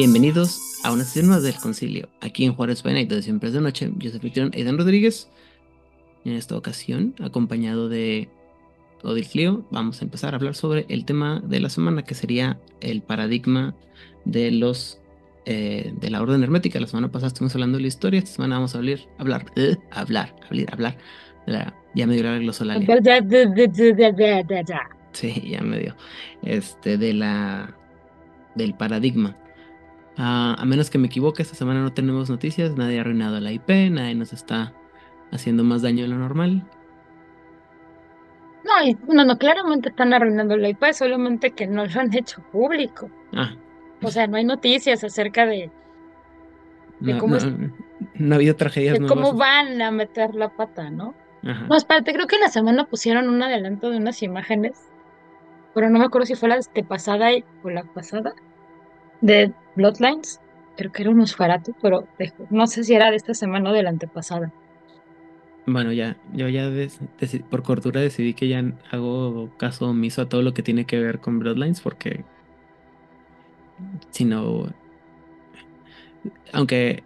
Bienvenidos a una sesión más del Concilio, aquí en Juárez Pena y todo siempre es de noche. Yo soy Ficción Aidan Rodríguez. En esta ocasión, acompañado de Odil Clio, vamos a empezar a hablar sobre el tema de la semana, que sería el paradigma de los eh, de la orden hermética. La semana pasada estuvimos hablando de la historia, esta semana vamos a hablar, hablar, eh, hablar, hablar, hablar. La, ya me dio la glosolalia. Sí, ya me dio. Este, de la del paradigma. Ah, a menos que me equivoque, esta semana no tenemos noticias, nadie ha arruinado la IP, nadie nos está haciendo más daño de lo normal. No, no, no, claramente están arruinando la IP, solamente que no lo han hecho público. Ah, O sea, no hay noticias acerca de, de no, cómo, no, es- no ha habido tragedias de cómo van a meter la pata, ¿no? Ajá. No, espérate, creo que en la semana pusieron un adelanto de unas imágenes, pero no me acuerdo si fue la pasada o la pasada, de Bloodlines. Creo que era un Nosferatu, pero no sé si era de esta semana o de la antepasada. Bueno, ya, yo ya por cordura decidí que ya hago caso omiso a todo lo que tiene que ver con Bloodlines, porque si no, aunque,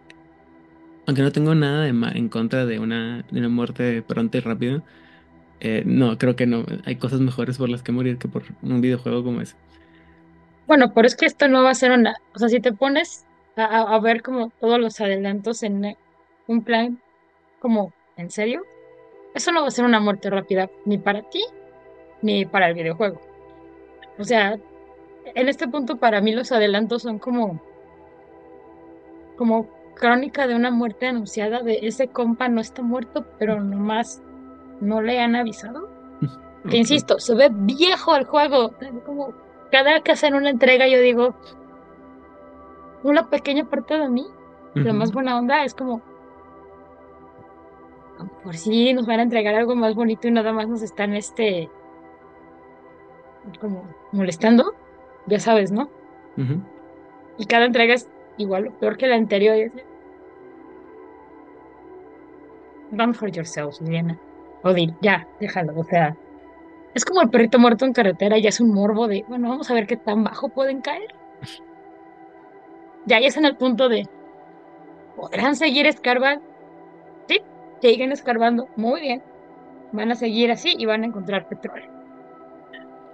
aunque no tengo nada en contra de una, de una muerte pronta y rápida, eh, no, creo que no, hay cosas mejores por las que morir que por un videojuego como ese. Bueno, pero es que esto no va a ser una, o sea, si te pones a, ver como todos los adelantos en un plan como en serio, eso no va a ser una muerte rápida ni para ti ni para el videojuego. O sea, en este punto para mí los adelantos son como como crónica de una muerte anunciada de ese compa no está muerto, pero nomás no le han avisado. Que insisto, se ve viejo el juego. Como cada que hacen una entrega yo digo, una pequeña parte de mí, Ujú. más buena onda es como, mejor sí nos van a entregar algo más bonito y nada más nos están este como molestando, ya sabes, ¿no? Y cada entrega es igual peor que la anterior. es Run for yourself, Liliana. Odil, ya, déjalo, o sea, es como el perrito muerto en carretera, ya es un morbo de, bueno, vamos a ver qué tan bajo pueden caer. Ya, ya es en el punto de, ¿podrán seguir escarbando? Sí, siguen escarbando, muy bien. Van a seguir así y van a encontrar petróleo.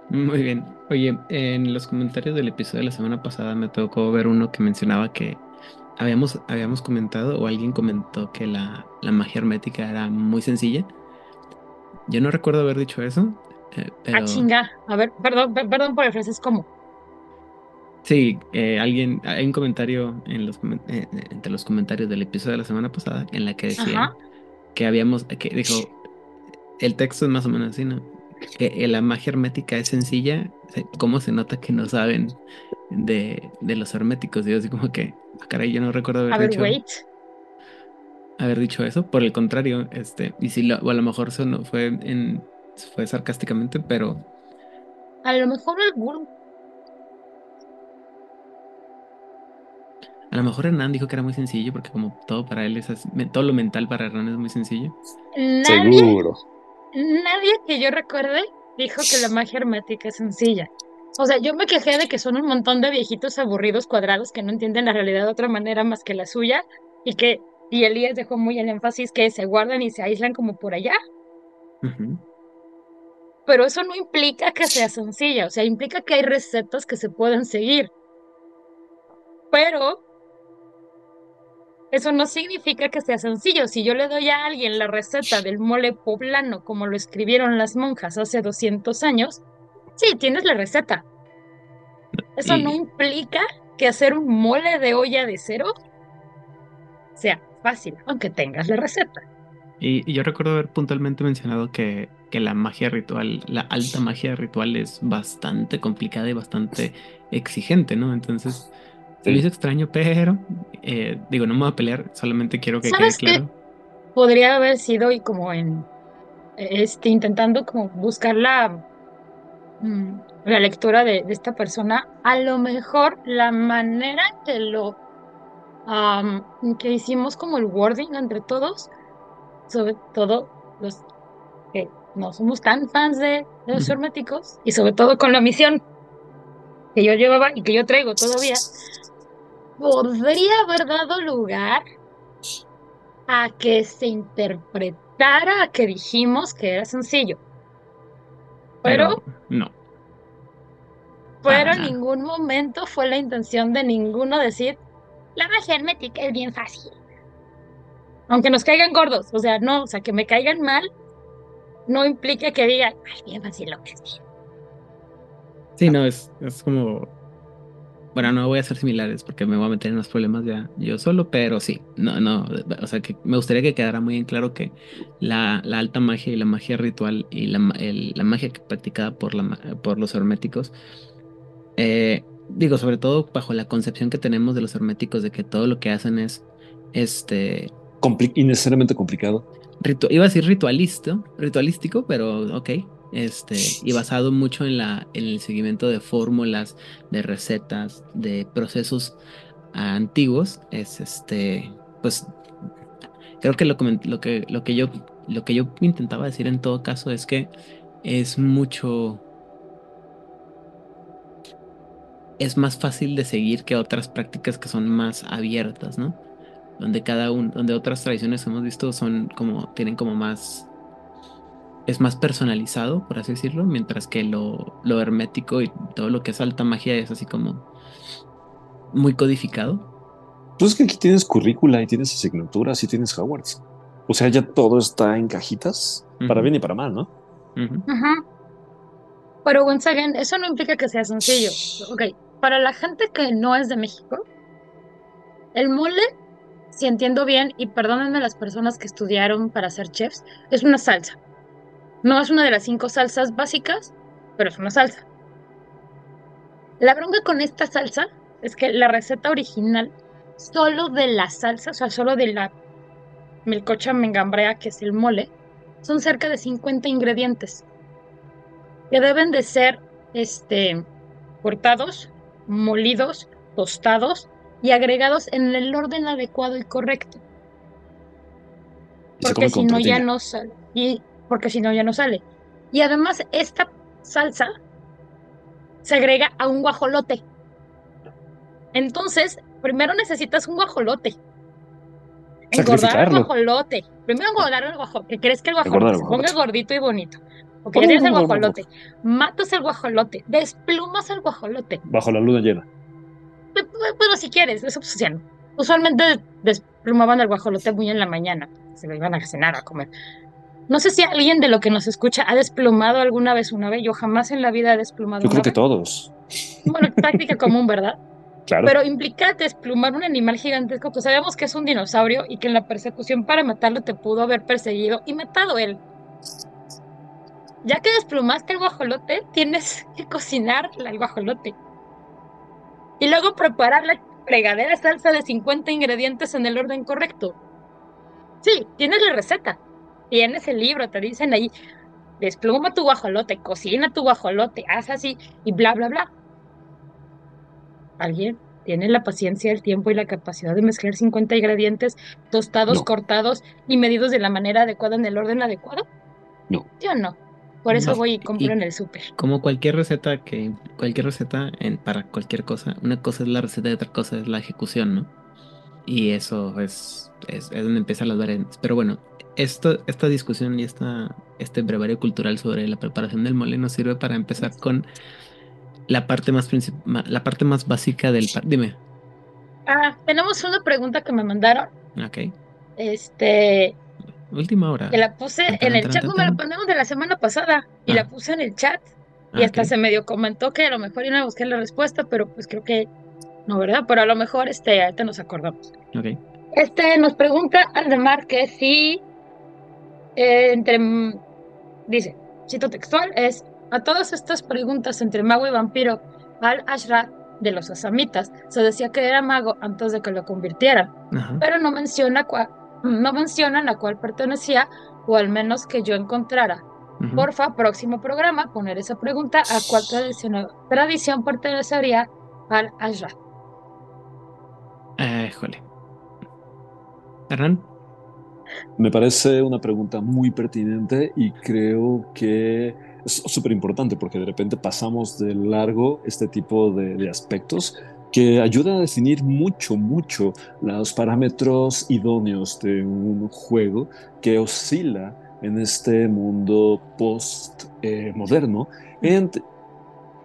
Muy bien. Oye, en los comentarios del episodio de la semana pasada me tocó ver uno que mencionaba que habíamos, habíamos comentado o alguien comentó que la, la magia hermética era muy sencilla. Yo no recuerdo haber dicho eso, eh, Ah, pero chinga. A ver, perdón, per- perdón por el francés, ¿cómo? sí, eh, alguien, hay un comentario en los, comen- eh, eh, entre los comentarios del episodio de la semana pasada en la que decían Ajá. que habíamos, que dijo, el texto es más o menos así, ¿no? Que la magia hermética es sencilla, se- ¿cómo se nota que no saben de, de los herméticos? Y yo así como que, ah, caray, yo no recuerdo haber A ver, dicho, wait. haber dicho eso, por el contrario, este, y si lo, o a lo mejor eso no fue en, fue sarcásticamente, pero A lo mejor algún a lo mejor Hernán dijo que era muy sencillo, porque como todo para él es así- todo lo mental para Hernán es muy sencillo. nadie, Seguro. nadie que yo recuerde dijo que la magia hermética es sencilla. O sea, yo me quejé de que son un montón de viejitos aburridos cuadrados que no entienden la realidad de otra manera más que la suya y que y Elías dejó muy el énfasis que se guardan y se aíslan como por allá. Pero eso no implica que sea sencilla, o sea, implica que hay recetas que se pueden seguir. Pero eso no significa que sea sencillo. Si yo le doy a alguien la receta del mole poblano como lo escribieron las monjas hace 200 años, sí, tienes la receta. Eso no implica que hacer un mole de olla de cero sea fácil, aunque tengas la receta. Y, y yo recuerdo haber puntualmente mencionado que, que la magia ritual, la alta magia ritual es bastante complicada y bastante exigente, ¿no? Entonces, se me hizo extraño, pero eh, digo, no me voy a pelear, solamente quiero que quede claro. Podría haber sido y como en este intentando como buscar la mm, la lectura de, de esta persona, a lo mejor la manera en que lo am, que hicimos como el wording entre todos, sobre todo los que no somos tan fans de, de los herméticos, y sobre todo con la misión que yo llevaba y que yo traigo todavía, podría haber dado lugar a que se interpretara que dijimos que era sencillo. Pero, no. Pero en ningún momento fue la intención de ninguno decir, la magia hermética es bien fácil. Aunque nos caigan gordos, o sea, no, o sea, que me caigan mal, no implica que digan, ay, bien fácil lo que es Sí, no, es, es como bueno, no voy a ser similares porque me voy a meter en los problemas ya yo solo, pero sí, no, no, o sea que me gustaría que quedara muy en claro que la, alta magia y la magia ritual y la, la magia practicada por, la, por los herméticos, eh, digo, sobre todo bajo la concepción que tenemos de los herméticos de que todo lo que hacen es, este... innecesariamente complicado. iba a decir ritualista, ritualístico, pero ok, este, y basado mucho en, la, en el seguimiento de fórmulas, de recetas, de procesos antiguos, es este, pues creo que lo, lo, que, lo, que yo, lo que yo intentaba decir en todo caso es que es mucho... Es más fácil de seguir que otras prácticas que son más abiertas, ¿no? Donde cada uno, donde otras tradiciones hemos visto son como, tienen como más es más personalizado, por así decirlo, mientras que lo, lo hermético y todo lo que es alta magia es así como muy codificado. Pues es que aquí tienes currícula y tienes asignaturas y tienes Howards. O sea, ya todo está en cajitas, para bien y para mal, ¿no? Ajá. Pero once again, eso no implica que sea sencillo. Ok, para la gente que no es de México, el mole, si entiendo bien, y perdónenme las personas que estudiaron para ser chefs, es una salsa. No es una de las cinco salsas básicas, pero es una salsa. La bronca con esta salsa es que la receta original, solo de la salsa, o sea, solo de la melcocha mengambrea, que es el mole, son cerca de 50 ingredientes que deben de ser este, cortados, molidos, tostados y agregados en el orden adecuado y correcto. Porque si no ya no sale. Y porque si no ya no sale. Y además esta salsa se agrega a un guajolote. Entonces, primero necesitas un guajolote. Engordar el guajolote. Primero engordar el guajolote. ¿Crees que el guajolote se ponga gordito y bonito? Porque tienes el guajolote. Matas el guajolote. Desplumas el guajolote. Bajo la luna llena. Pero si quieres, es opción. Usualmente desplumaban el guajolote muy en la mañana. Se lo iban a cenar, a comer. No sé si alguien de lo que nos escucha ha desplumado alguna vez una vez. Yo jamás en la vida he desplumado. Yo creo que todos. Bueno, práctica común, ¿verdad? Claro. Pero implica desplumar un animal gigantesco, pues sabemos que es un dinosaurio y que en la persecución para matarlo te pudo haber perseguido y matado él. Ya que desplumaste el guajolote, tienes que cocinar el guajolote. Y luego preparar la fregadera salsa de 50 ingredientes en el orden correcto. Sí, tienes la receta tienes el libro, te dicen ahí, despluma tu guajolote, cocina tu guajolote, haz así y bla, bla, bla. ¿Alguien tiene la paciencia, el tiempo y la capacidad de mezclar 50 ingredientes tostados, cortados y medidos de la manera adecuada en el orden adecuado? No. Yo no. Por eso voy y compro en el súper. Como cualquier receta que cualquier receta en, para cualquier cosa, una cosa es la receta y otra cosa es la ejecución, ¿no? Y eso es, es, es donde empiezan las variantes. Pero bueno, esto, esta discusión y esta, este brevario cultural sobre la preparación del mole nos sirve para empezar con la parte más la parte más básica del dime. Ah, tenemos una pregunta que me mandaron. Ok. Este. Última hora. Que la puse en el chat, me la ponemos de la semana pasada y la ah. puse en el chat. Y hasta se medio comentó que a lo mejor iba a buscar la respuesta, pero pues creo que no, ¿verdad? Pero a lo mejor este, ahorita nos acordamos. Ok. Este nos pregunta Aldemar que si eh, entre, dice, cito textual, es a todas estas preguntas entre mago y vampiro, Al-Ashra de los asamitas se decía que era mago antes de que lo convirtieran, pero no menciona, no mencionan a cuál pertenecía, o al menos que yo encontrara. Porfa, próximo programa, poner esa pregunta a cuál tradición, tradición pertenecería al Ashra. Eh, jole. Hernán. Me parece una pregunta muy pertinente y creo que es súper importante porque de repente pasamos de largo este tipo de, aspectos que ayuda a definir mucho, mucho los parámetros idóneos de un juego que oscila en este mundo post-moderno.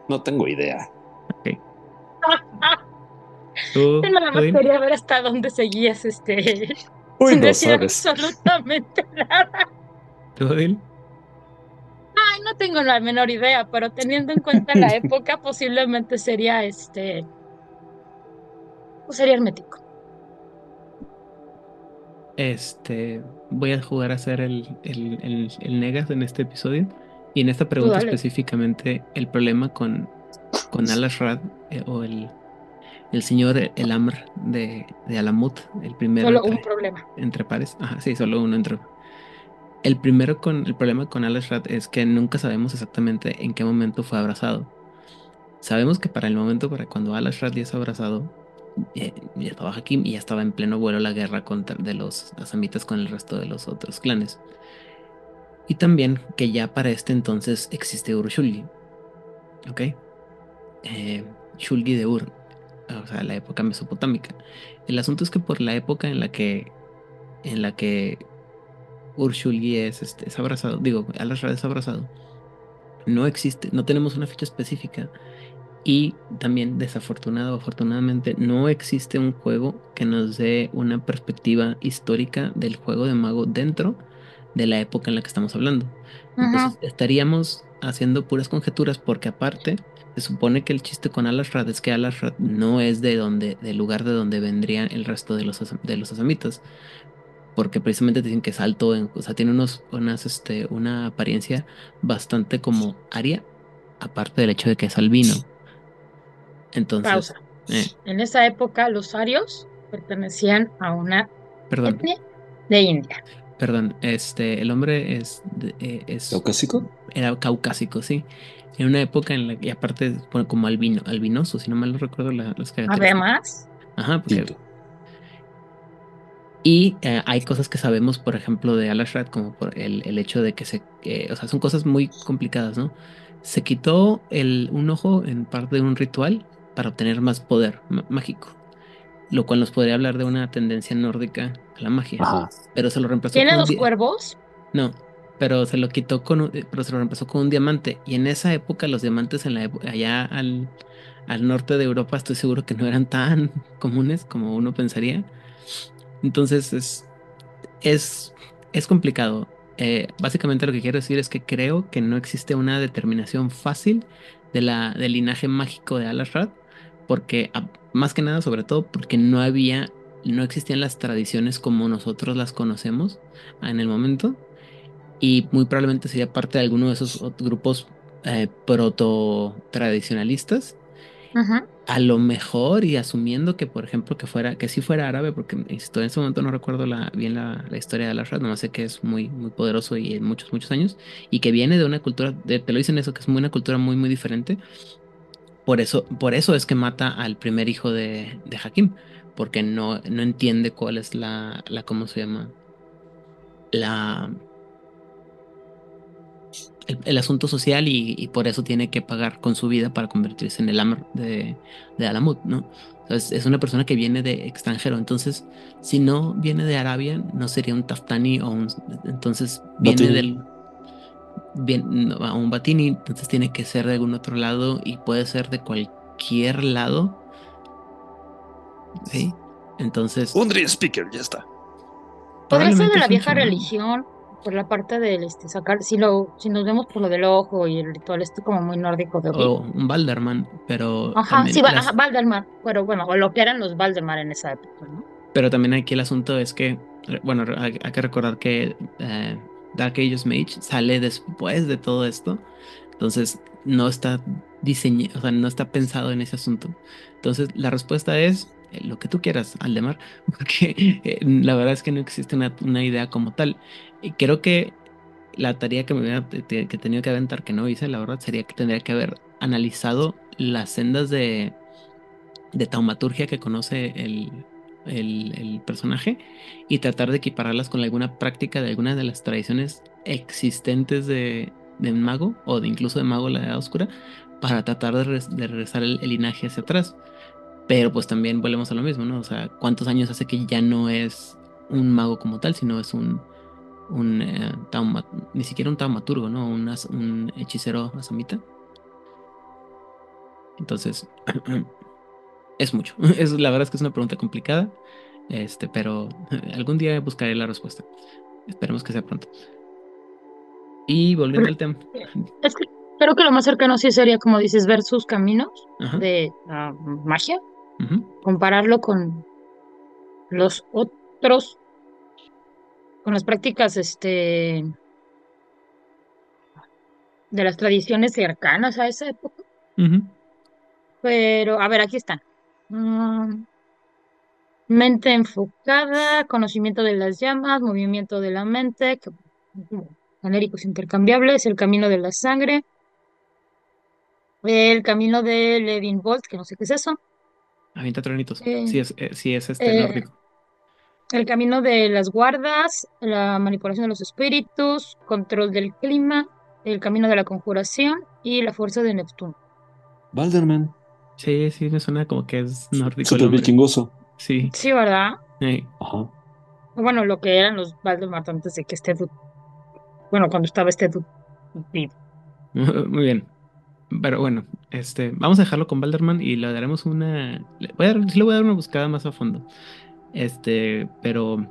no tengo idea. Ok. Yo nada más quería ver hasta dónde seguías este. Uy, sin no decir sabes. absolutamente nada. ¿Tú, Odil? Ay, no tengo la menor idea, pero teniendo en cuenta la época, posiblemente sería este. Sería hermético. Este, voy a jugar a ser el, el, el, el Negas en este episodio. Y en esta pregunta dale. específicamente, el problema con, con Alashrad eh, o el, el señor El Amr de, de Alamut, el primero Solo un entre, problema. entre pares. Ajá, sí, solo uno entre. El primero con el problema con Alashrad es que nunca sabemos exactamente en qué momento fue abrazado. Sabemos que para el momento, para cuando Alashrad ya es abrazado, ya estaba Hakim y ya estaba en pleno vuelo la guerra contra de los asamitas con el resto de los otros clanes. Y también que ya para este entonces existe Ur-Shulgi. ¿Ok? Eh, Shulgi de Ur. O sea, la época mesopotámica. El asunto es que por la época en la que. En la que Ur-Shulgi es, este, es abrazado. Digo, Alashrad es abrazado. No existe. No tenemos una fecha específica. Y también, desafortunado o afortunadamente, no existe un juego que nos dé una perspectiva histórica del juego de mago dentro de la época en la que estamos hablando. Entonces, estaríamos haciendo puras conjeturas porque aparte se supone que el chiste con Alashrad es que Alashrad no es de donde, del lugar de donde vendrían el resto de los, de los asamitas. Porque precisamente dicen que es alto, en- o sea, tiene unos, unas, este, una apariencia bastante como aria, aparte del hecho de que es albino. Entonces, Pausa. eh, En esa época, los arios pertenecían a una perdón, etnia de India. perdón, este, el hombre es, de- eh, es ¿Caucásico? era caucásico, sí. En una época en la que, aparte, bueno, como albino, albinoso, si no mal no recuerdo la- las características. Además, Ajá, porque. Y eh, hay cosas que sabemos, por ejemplo, de Alashrad, como por el, el hecho de que se. eh, o sea, son cosas muy complicadas, ¿no? Se quitó el, un ojo en parte de un ritual para obtener más poder mágico. Lo cual nos podría hablar de una tendencia nórdica a la magia. Ajá. Pero se lo reemplazó tiene con un dos cuervos. No, pero se lo quitó con un- pero se lo reemplazó con un diamante. Y en esa época, los diamantes en la época, allá al, al norte de Europa, estoy seguro que no eran tan comunes como uno pensaría. Entonces es, es, es complicado. Eh, básicamente lo que quiero decir es que creo que no existe una determinación fácil de la, del linaje mágico de Alashrad, porque a- más que nada, sobre todo, porque no había, no existían las tradiciones como nosotros las conocemos en el momento, y muy probablemente sería parte de alguno de esos grupos eh, proto-tradicionalistas Ujú. a lo mejor y asumiendo que, por ejemplo, que fuera, que sí fuera árabe, porque insisto, en ese momento no recuerdo la, bien la, la historia de Al-Ashraf, nomás sé que es muy, muy poderoso y en muchos, muchos años, y que viene de una cultura, de- te lo dicen eso, que es muy, una cultura muy, muy diferente. Por eso, por eso es que mata al primer hijo de, de Hakim, porque no, no entiende cuál es la, la, ¿cómo se llama? La, el, el asunto social y, y por eso tiene que pagar con su vida para convertirse en el Amr de, de Alamut, ¿no? Es, es una persona que viene de extranjero, entonces si no viene de Arabia, no sería un Taftani o un... Entonces viene del... Bien, no, a un Batini, entonces tiene que ser de algún otro lado y puede ser de cualquier lado. ¿Sí? Entonces... Un Dream Speaker, ya está. Podría ser de la vieja chamán. religión, por la parte del este, sacar, si lo, si nos vemos por lo del ojo y el ritual este como muy nórdico de O un Balderman, pero Ajá, sí, las- ajá, Valdemar, pero bueno, o lo que eran los Valdemar en esa época, ¿no? Pero también aquí el asunto es que, bueno, hay, hay que recordar que eh, Dark Ages Mage sale después de todo esto, entonces no está diseñado, no está pensado en ese asunto. Entonces la respuesta es eh, lo que tú quieras, Aldemar, porque eh, la verdad es que no existe una, idea como tal. Y creo que la tarea que me hubiera que tenido que aventar, que no hice, la verdad, sería que tendría que haber analizado las sendas de, de taumaturgia que conoce el, el, personaje y tratar de equipararlas con alguna práctica de alguna de las tradiciones existentes de, de un mago o de incluso de mago la edad oscura para tratar de, de regresar el, el linaje hacia atrás. Pero pues también volvemos a lo mismo, ¿no? O sea, ¿cuántos años hace que ya no es un mago como tal, sino es un, un eh, ni siquiera un taumaturgo, ¿no? Un, un hechicero asamita. Entonces, es mucho. Es, la verdad es que es una pregunta complicada, este, pero algún día buscaré la respuesta. Esperemos que sea pronto. Y volviendo al tema. Es que creo que lo más cercano sí sería, como dices, ver sus caminos de magia, compararlo con los otros, con las prácticas este, de las tradiciones cercanas a esa época. Pero, a ver, aquí están. Mm, mente enfocada, conocimiento de las llamas, movimiento de la mente, genéricos intercambiables, el camino de la sangre, el camino de Levin Bolt, que no sé qué es eso. Avienta tronitos. Eh, sí, es, eh, sí, es este eh, nórdico. El camino de las guardas, la manipulación de los espíritus, control del clima, el camino de la conjuración y la fuerza de Neptuno. Valderman. Sí, sí, me suena como que es nórdico. Super vikingoso. Sí. Sí, ¿verdad? Ajá. Bueno, lo que eran los Valdemar antes de que este bueno, cuando estaba este Muy bien. Pero bueno, este, vamos a dejarlo con Balderman y le daremos una. Le voy a sí le voy a dar una buscada más a fondo. Este, pero.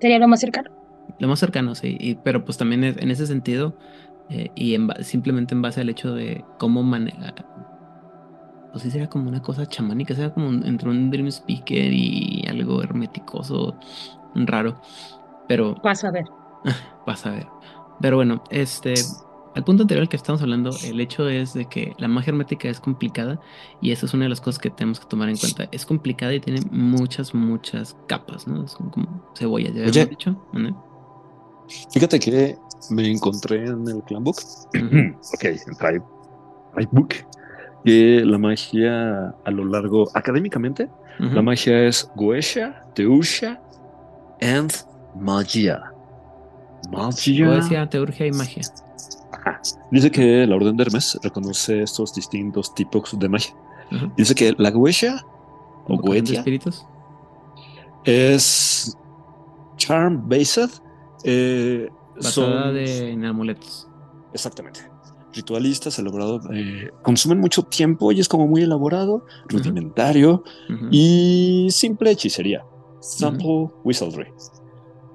¿Sería lo más cercano? Lo más cercano, sí. Y, pero pues también en ese sentido, eh, y simplemente en base al hecho de cómo maneja pues sí sería como una cosa chamánica, sea como entre un Dream Speaker y algo hermeticoso, raro. Pero. Vas a ver. Vas a ver. Pero bueno, este. Al punto anterior al que estamos hablando, el hecho es de que la magia hermética es complicada y esa es una de las cosas que tenemos que tomar en cuenta. Es complicada y tiene muchas, muchas capas, ¿no? Son como cebollas, ya habíamos dicho. Fíjate que me encontré en el Clanbook. ok, en Book que la magia a lo largo, académicamente, la magia es Goetia, Teurgia and Magia. Magia. Goetia, Teurgia y magia. Dice que la Orden de Hermes reconoce estos distintos tipos de magia. Dice que la Goetia o Goetia espíritus? es charm based. Eh, Basada de, en amuletos. Exactamente ritualistas elaborado, eh, consumen mucho tiempo y es como muy elaborado, rudimentario y simple hechicería. Sample wizardry.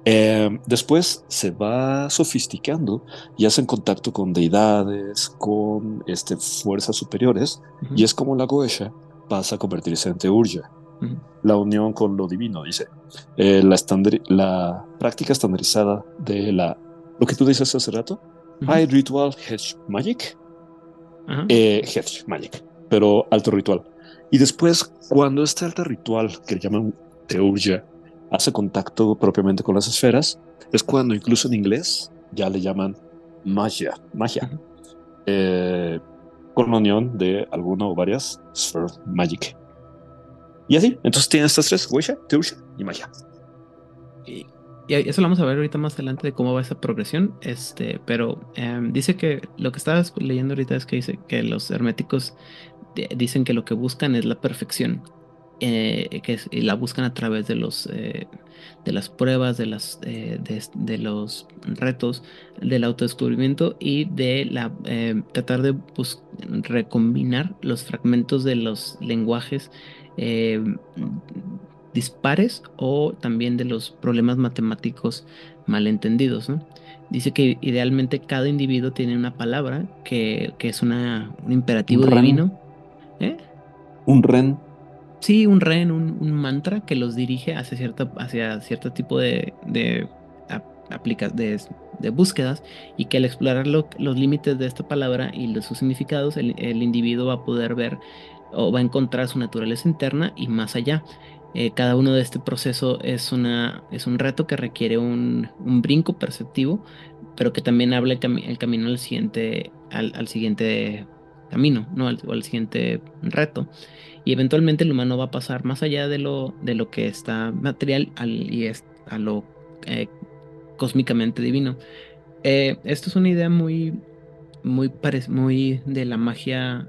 Eh, después se va sofisticando y hacen contacto con deidades, con este, fuerzas superiores, y es como la Goesha pasa a convertirse en Teurgia. La unión con lo divino, dice. Eh, la, la práctica estandarizada de la. Lo que tú dices hace rato, hay ritual Hedge Magic, eh, Hedge Magic, pero alto ritual. Y después, cuando este alto ritual, que llaman Teurgia, hace contacto propiamente con las esferas, es cuando incluso en inglés ya le llaman magia, magia, eh, con la unión de alguna o varias Sphere Magic. Y así, entonces tiene estas tres, Weisha, Teurgia y magia. Y y eso lo vamos a ver ahorita más adelante de cómo va esa progresión. Este, pero em, dice que lo que estabas leyendo ahorita es que dice que los herméticos dicen que lo que buscan es la perfección. Eh, que y la buscan a través de los eh, de las pruebas, de las eh, de, los retos, del autodescubrimiento y de la em, tratar de recombinar los fragmentos de los lenguajes em, dispares o también de los problemas matemáticos malentendidos. Dice que idealmente cada individuo tiene una palabra que, es una, un imperativo divino. ¿Eh? Un ren. Sí, un ren, un, mantra que los dirige hacia, cierta, hacia cierto tipo de, de, de, búsquedas y que al explorar los límites de esta palabra y de sus significados, el, el individuo va a poder ver o va a encontrar su naturaleza interna y más allá. Eh, cada uno de este proceso es, una, es un reto que requiere un, brinco perceptivo, pero que también habla el, camino al siguiente, al, siguiente camino, ¿no? Al, al, siguiente reto. Y eventualmente el humano va a pasar más allá de lo, de lo que está material y es, a lo eh, cósmicamente divino. Eh, esto es una idea muy, muy, muy de la magia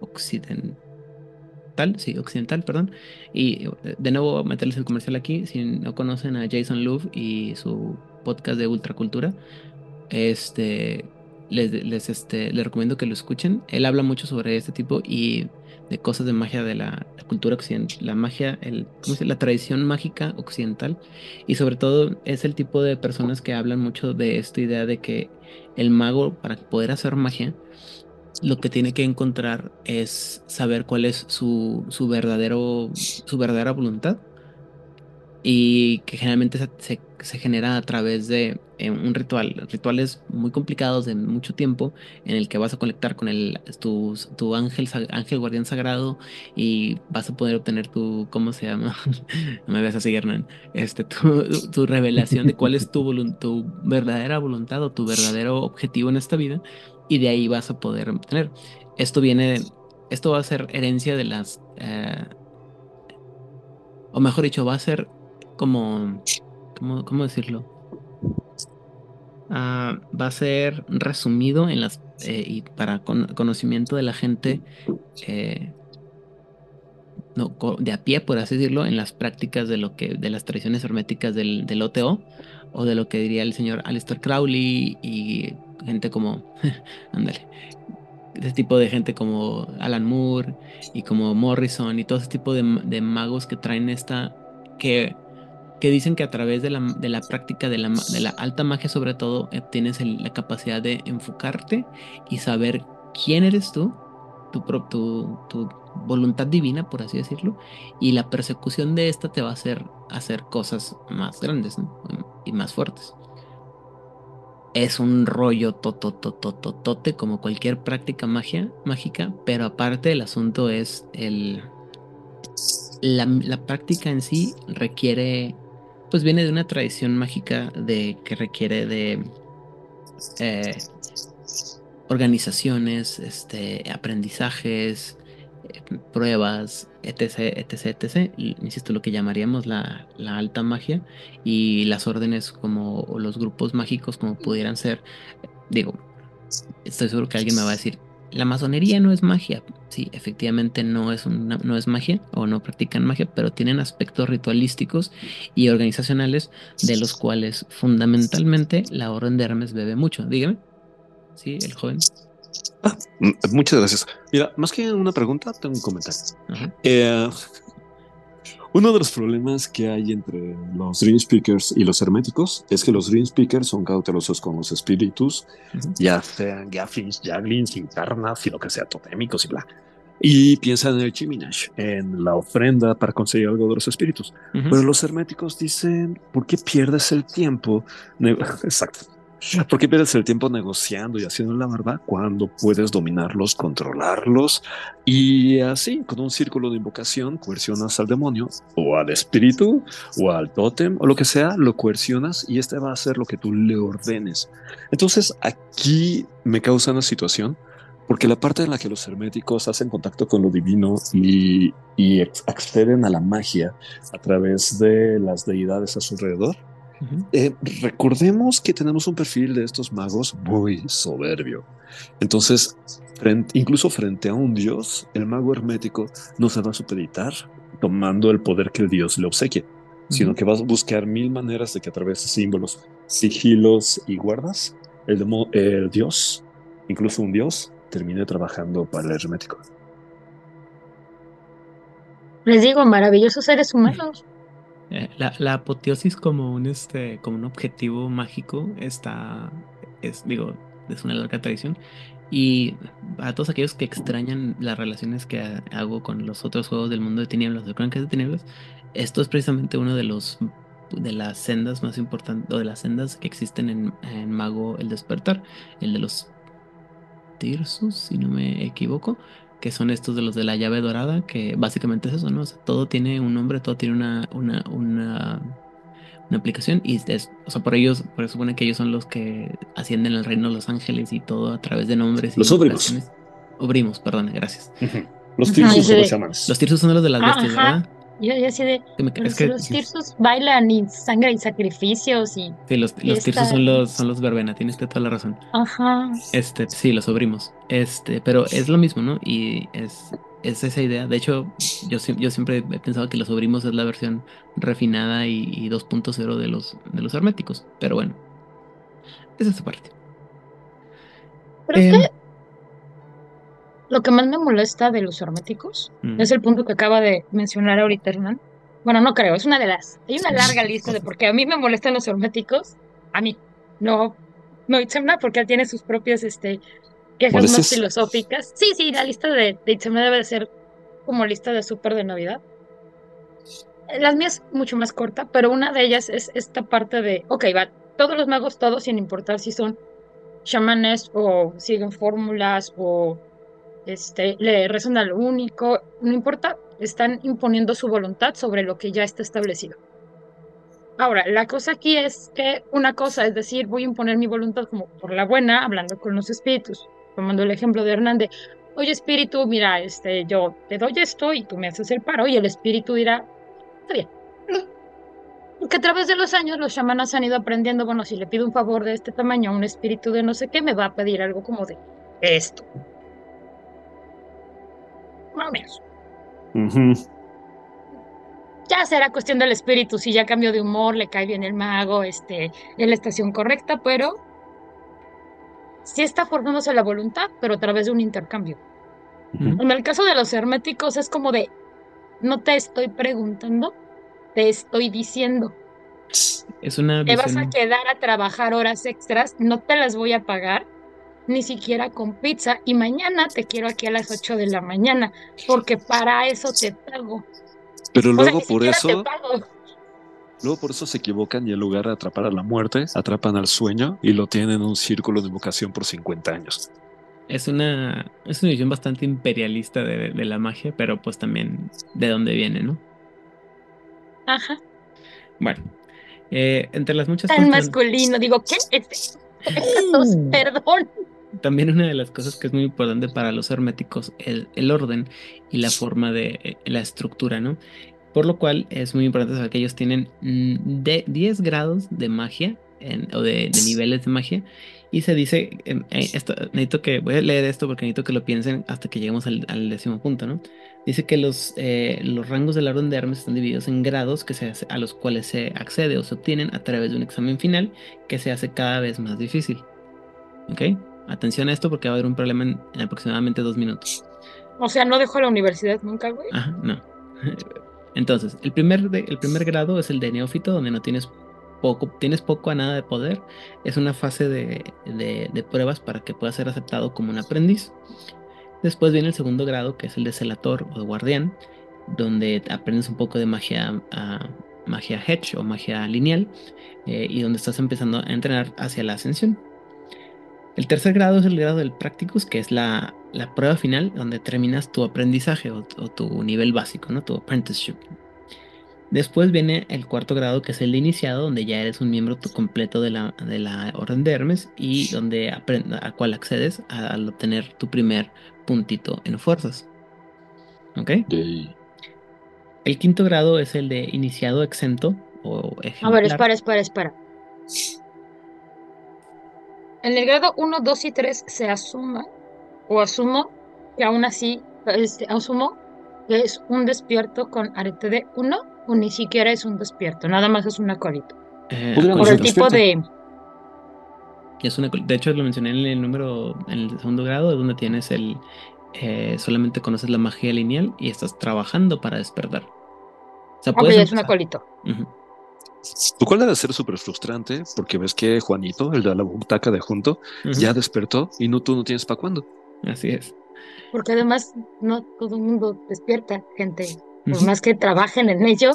occidental occidental, sí, occidental, perdón. Y eh, de nuevo meterles el comercial aquí, si no conocen a Jason Love y su podcast de ultracultura, este les, les, este, les recomiendo que lo escuchen. Él habla mucho sobre este tipo y de cosas de magia de la, cultura occidental, la magia, el, la tradición mágica occidental. Y sobre todo es el tipo de personas que hablan mucho de esta idea de que el mago, para poder hacer magia, lo que tiene que encontrar es saber cuál es su, su verdadero, su verdadera voluntad y que generalmente se, se, genera a través de eh, un ritual, rituales muy complicados de mucho tiempo en el que vas a conectar con el, tu, tu ángel, ángel guardián sagrado y vas a poder obtener tu, ¿cómo se llama? no me veas así, Hernán, este, tu, tu revelación de cuál es tu, tu verdadera voluntad o tu verdadero objetivo en esta vida y de ahí vas a poder obtener. Esto viene, esto va a ser herencia de las... Eh, o mejor dicho, va a ser como, ¿cómo, decirlo? Ah, va a ser resumido en las eh, y para conocimiento de la gente eh, no, de a pie, por así decirlo, en las prácticas de lo que de las tradiciones herméticas del, del OTO o de lo que diría el señor Alistair Crowley y gente como, ándale, ese tipo de gente como Alan Moore y como Morrison y todo ese tipo de, magos que traen esta que que dicen que a través de la, de la práctica de la, de la, alta magia sobre todo tienes la capacidad de enfocarte y saber quién eres tú, tu, tu, tu, voluntad divina, por así decirlo, y la persecución de esta te va a hacer hacer cosas más grandes y más fuertes. Es un rollo tototototote como cualquier práctica magia, mágica, pero aparte el asunto es el... La, la práctica en sí requiere pues viene de una tradición mágica de que requiere de eh, organizaciones, este, aprendizajes, eh, pruebas, etc, etc, etc. Insisto, lo que llamaríamos la, la, alta magia y las órdenes como los grupos mágicos como pudieran ser, digo, estoy seguro que alguien me va a decir, la masonería no es magia. Sí, efectivamente no es, no es magia o no practican magia, pero tienen aspectos ritualísticos y organizacionales de los cuales fundamentalmente la Orden de Hermes bebe mucho. Dígame. Sí, el joven. Ah, muchas gracias. Mira, más que una pregunta, tengo un comentario. Eh, uno de los problemas que hay entre los Dream Speakers y los herméticos es que los Dream Speakers son cautelosos con los espíritus, ya sean Gaffins, Jaglins, Internas y lo que sea, totémicos y bla. Y piensan en el Chiminash, en la ofrenda para conseguir algo de los espíritus. Pero los herméticos dicen, ¿por qué pierdes el tiempo? Exacto. ¿Por qué pierdes el tiempo negociando y haciendo la barba cuando puedes dominarlos, controlarlos y así, con un círculo de invocación, coercionas al demonio o al espíritu o al tótem o lo que sea, lo coercionas y este va a hacer lo que tú le ordenes. Entonces aquí me causa una situación porque la parte en la que los herméticos hacen contacto con lo divino y, y acceden a la magia a través de las deidades a su alrededor, eh, recordemos que tenemos un perfil de estos magos muy soberbio. Entonces, incluso frente a un dios, el mago hermético no se va a supeditar tomando el poder que el dios le obsequie, sino que va a buscar mil maneras de que a través de símbolos, sigilos y guardas, el, el dios, incluso un dios, termine trabajando para el hermético. Les digo, maravillosos seres humanos. Eh, la, apoteosis como un este como un objetivo mágico está es digo es una larga tradición. Y a todos aquellos que extrañan las relaciones que hago con los otros juegos del mundo de tinieblas de crónicas de tinieblas esto es precisamente uno de los de las sendas más importantes o de las sendas que existen en, en Mago el despertar el de los Tirsus si no me equivoco que son estos de los de la llave dorada, que básicamente es eso, ¿no? todo tiene un nombre, todo tiene una, una, una, una aplicación y es, o sea, por ellos, por eso supone que ellos son los que ascienden al reino de los ángeles y todo a través de nombres. Los obrimos. Obrimos, perdón, gracias. Los tirsus son los Los tirsus son los de las bestias, ¿verdad? Yo, yo así de. los, tirsos bailan y sangre y sacrificios y. Sí, los, los tirsos son los, son los verbena, tienes toda la razón. Ajá. Este, sí, los sobrimos. Este, pero es lo mismo, ¿no? Y es. es esa idea. De hecho, yo, yo siempre he pensado que los sobrimos es la versión refinada y, 2.0 de los, de los herméticos. Pero bueno, esa es su parte. Pero em, lo que más me molesta de los herméticos mm. es el punto que acaba de mencionar ahorita Hernán. Bueno, no creo, es una de las. Hay una larga lista de por qué a mí me molestan los herméticos. A mí, no, no Itzemna, porque él tiene sus propias este, quejas más filosóficas. Sí, sí, la lista de, de debe de ser como lista de súper de Navidad. Las mías mucho más corta, pero una de ellas es esta parte de, ok, va, todos los magos, todos, sin importar si son chamanes o siguen fórmulas o este, le rezan a lo único, no importa, están imponiendo su voluntad sobre lo que ya está establecido. Ahora, la cosa aquí es que una cosa es decir, voy a imponer mi voluntad como por la buena, hablando con los espíritus, tomando el ejemplo de Hernández, oye espíritu, mira, este, yo te doy esto y tú me haces el paro, y el espíritu dirá, está bien. Porque a través de los años los chamanas han ido aprendiendo, bueno, si le pido un favor de este tamaño a un espíritu de no sé qué, me va a pedir algo como de esto. Más o menos. Ya será cuestión del espíritu, si ya cambió de humor, le cae bien el mago, este, en la estación correcta, pero sí está formándose la voluntad, pero a través de un intercambio. En el caso de los herméticos es como de, no te estoy preguntando, te estoy diciendo. Es una Te vas a quedar a trabajar horas extras, no te las voy a pagar, ni siquiera con pizza, y mañana te quiero aquí a las 8 de la mañana, porque para eso te pago. Pero luego por eso... Luego por eso se equivocan y en lugar de atrapar a la muerte, atrapan al sueño y lo tienen en un círculo de vocación por 50 años. Es una, es una visión bastante imperialista de, de la magia, pero pues también de dónde viene, ¿no? Ajá. Bueno, eh, entre las muchas Tan masculino, digo, ¿qué es uh. Perdón. También una de las cosas que es muy importante para los herméticos, el, el orden y la forma de eh, la estructura, ¿no? Por lo cual es muy importante saber que ellos tienen mm, de 10 grados de magia o de, niveles de magia. Y se dice, em, eh, esto, necesito que, voy a leer esto porque necesito que lo piensen hasta que lleguemos al, décimo punto, ¿no? Dice que los, eh, los rangos del orden de Hermes están divididos en grados que se a los cuales se accede o se obtienen a través de un examen final que se hace cada vez más difícil. ¿Ok? Atención a esto porque va a haber un problema en, aproximadamente dos minutos. O sea, no dejó la universidad nunca, güey. Ajá, no. Entonces, el primer, el primer grado es el de neófito, donde no tienes poco, tienes poco a nada de poder. Es una fase de, de pruebas para que puedas ser aceptado como un aprendiz. Después viene el segundo grado, que es el de celator o de guardián, donde aprendes un poco de magia, ah, magia hedge o magia lineal, eh, y donde estás empezando a entrenar hacia la ascensión. El tercer grado es el grado del practicus, que es la, prueba final, donde terminas tu aprendizaje o, tu nivel básico, ¿no? tu apprenticeship. Después viene el cuarto grado, que es el de iniciado, donde ya eres un miembro completo de la, de la Orden de Hermes y donde a cual accedes al obtener tu primer puntito en fuerzas. ¿Ok? El quinto grado es el de iniciado exento o A ver, espera, espera, espera. En el grado 1, 2 y 3 se asuma o asumo que aún así, este, asumo que es un despierto con arete de 1 o ni siquiera es un despierto, nada más es un acolito. Eh, Por el tipo de... Es una, de hecho, lo mencioné en el número, en el segundo grado, donde tienes el. Eh, solamente conoces la magia lineal y estás trabajando para despertar. O sea, es un acolito. Lo cual debe ser súper frustrante porque ves que Juanito, el de la butaca de junto, ya despertó y no tú no tienes para cuándo. Así es. Porque además no todo el mundo despierta, gente. Por más que trabajen en ello,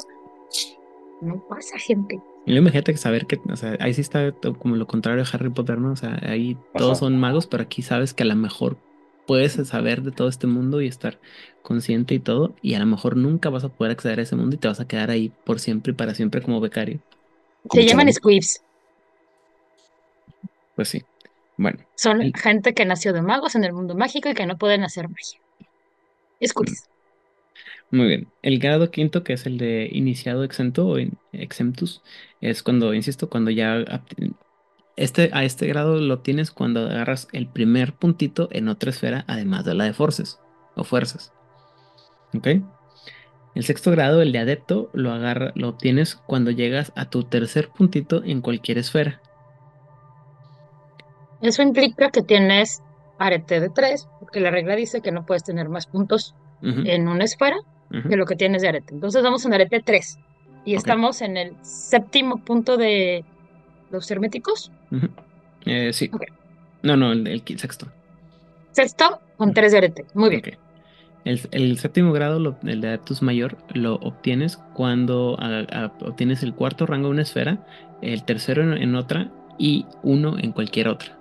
no pasa, gente. Y imagínate que saber que, o sea, ahí sí está como lo contrario de Harry Potter, ¿no? O sea, ahí todos son magos, pero aquí sabes que a lo mejor puedes saber de todo este mundo y estar consciente y todo, y a lo mejor nunca vas a poder acceder a ese mundo y te vas a quedar ahí por siempre y para siempre como becario. Se llaman squibs. Pues sí. Bueno. Son gente que nació de magos en el mundo mágico y que no pueden hacer magia. Squibs. Muy bien. El grado quinto, que es el de iniciado exento o exemptus, es cuando, insisto, cuando ya este, a este grado lo tienes cuando agarras el primer puntito en otra esfera, además de la de forces o fuerzas. ¿Ok? El sexto grado, el de adepto, lo, agarra, lo obtienes cuando llegas a tu tercer puntito en cualquier esfera. Eso implica que tienes arete de 3, porque la regla dice que no puedes tener más puntos en una esfera que lo que tienes de arete. Entonces vamos en arete 3. Y estamos en el séptimo punto de los herméticos. Eh, sí. No, no, el, sexto. Sexto con 3 de arete. Muy bien. El, el séptimo grado, lo- el de Adeptus Mayor, lo obtienes cuando a- a- obtienes el cuarto rango de una esfera, el tercero en, en otra y uno en cualquier otra.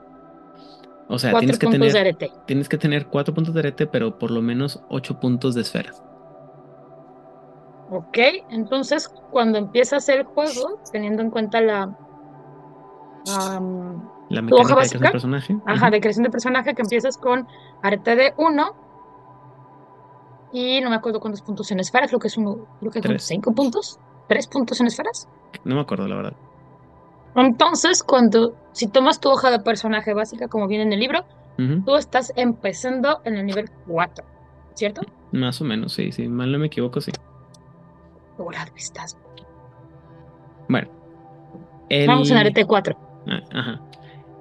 O sea, tienes que, tener, tienes que tener cuatro puntos de arete, pero por lo menos ocho puntos de esferas. Ok, entonces cuando empiezas el juego, teniendo en cuenta la La ¿Tu hoja mecánica de creación de básica? personaje. ajá, de creación de personaje, que empiezas con arete de 1 y no me acuerdo cuántos puntos en esferas, creo que es uno, creo que son Tres. 5 puntos, 3 puntos en esferas. No me acuerdo, la verdad. Entonces, cuando, si tomas tu hoja de personaje básica, como viene en el libro, tú estás empezando en el nivel 4, ¿cierto? Más o menos, sí, sí. Mal no me equivoco, sí. Estás. Bueno. El... Vamos en arete 4. Ah, Ajá.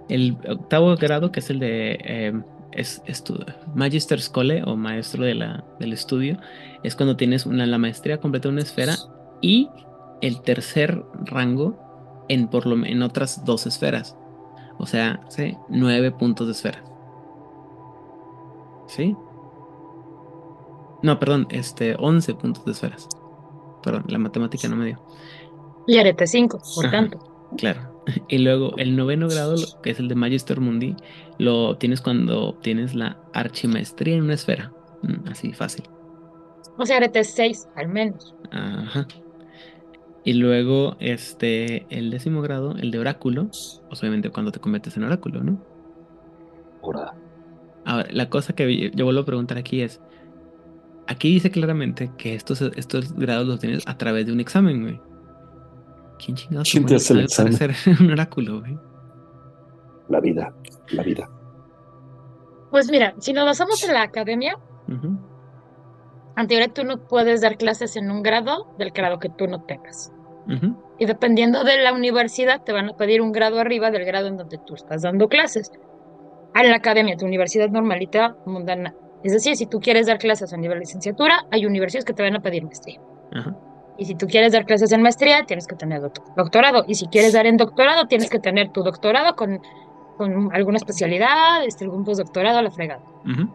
El octavo grado, que es el de eh, es, estu- Magister Schole o maestro de la, del estudio, es cuando tienes una, la maestría completa de una esfera y el tercer rango en, por lo, en otras dos esferas. O sea, ¿sí? nueve puntos de esfera. ¿Sí? No, perdón, este, 11 puntos de esferas. Perdón, la matemática no me dio. Y arete 5, por Ajá. tanto. Claro. Y luego el noveno grado, lo- que es el de Magister Mundi, lo obtienes cuando obtienes la archimaestría en una esfera. Mm, Así fácil. O sea, arete 6 al menos. Ajá. Y luego, este, el décimo grado, el de oráculo, pues obviamente cuando te conviertes en oráculo, ¿no? Ahora, Ahora, la cosa que yo vuelvo a preguntar aquí es, aquí dice claramente que estos, estos grados los tienes a través de un examen, güey. ¿Quién chingados ¿Quién te hace el examen ser un oráculo, güey? la vida, la vida. Pues mira, si nos basamos en la academia, en teoría tú no puedes dar clases en un grado del grado que tú no tengas. Ujú. Y dependiendo de la universidad, te van a pedir un grado arriba del grado en donde tú estás dando clases. En la academia, tu universidad normalita mundana. Es decir, si tú quieres dar clases a nivel licenciatura, hay universidades que te van a pedir maestría. Ajá. Y si tú quieres dar clases en maestría, tienes que tener doct- doctorado. Y si quieres dar en doctorado, tienes que tener tu doctorado con, con alguna especialidad, este, algún postdoctorado a la fregada. Ujú.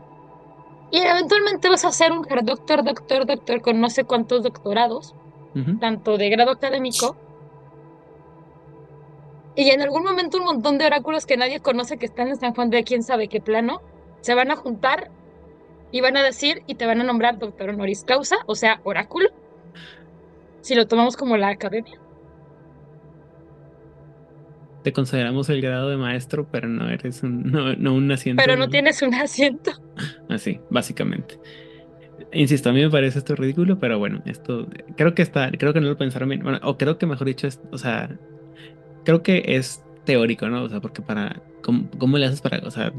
Y eventualmente vas a ser un doctor, doctor, doctor con no sé cuántos doctorados, Ujú. tanto de grado académico. Y en algún momento un montón de oráculos que nadie conoce que están en San Juan de quién sabe qué plano, se van a juntar y van a decir y te van a nombrar doctor honoris causa, o sea, oráculo, si lo tomamos como la academia. Te consideramos el grado de maestro, pero no eres un, no, no un asiento. Pero no en- tienes un asiento. Así, básicamente. Insisto, a mí me parece esto ridículo, pero bueno, esto creo que está, creo que no lo pensaron bien, bueno, o creo que mejor dicho, es, o sea, creo que es teórico, ¿no? O sea, porque para, ¿cómo, cómo le haces para, o sea,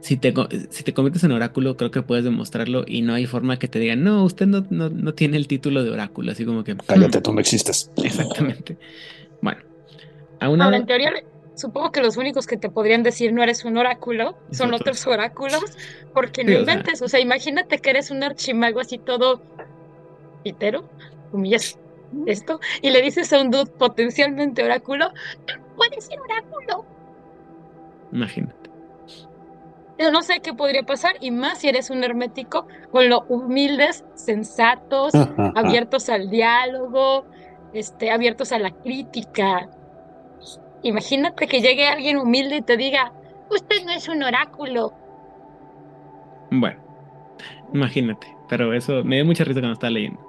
si te, si te conviertes en oráculo, creo que puedes demostrarlo y no hay forma que te digan, no, usted no, no, no tiene el título de oráculo, así como que... Cállate, tú no existes. Exactamente. Bueno, aunado, Ahora, en teoría, supongo que los únicos que te podrían decir no eres un oráculo son otros. otros oráculos, porque Sí, no o sea. inventes. O sea, imagínate que eres un archimago así todo pitero, humillas esto, y le dices a un dude potencialmente oráculo, puede ser oráculo. imagínate. Yo no sé qué podría pasar, y más si eres un hermético, con lo humildes, sensatos, abiertos al diálogo, este, abiertos a la crítica. Imagínate que llegue alguien humilde y te diga, usted no es un oráculo. Bueno, imagínate, pero eso me dio mucha risa cuando estaba leyendo.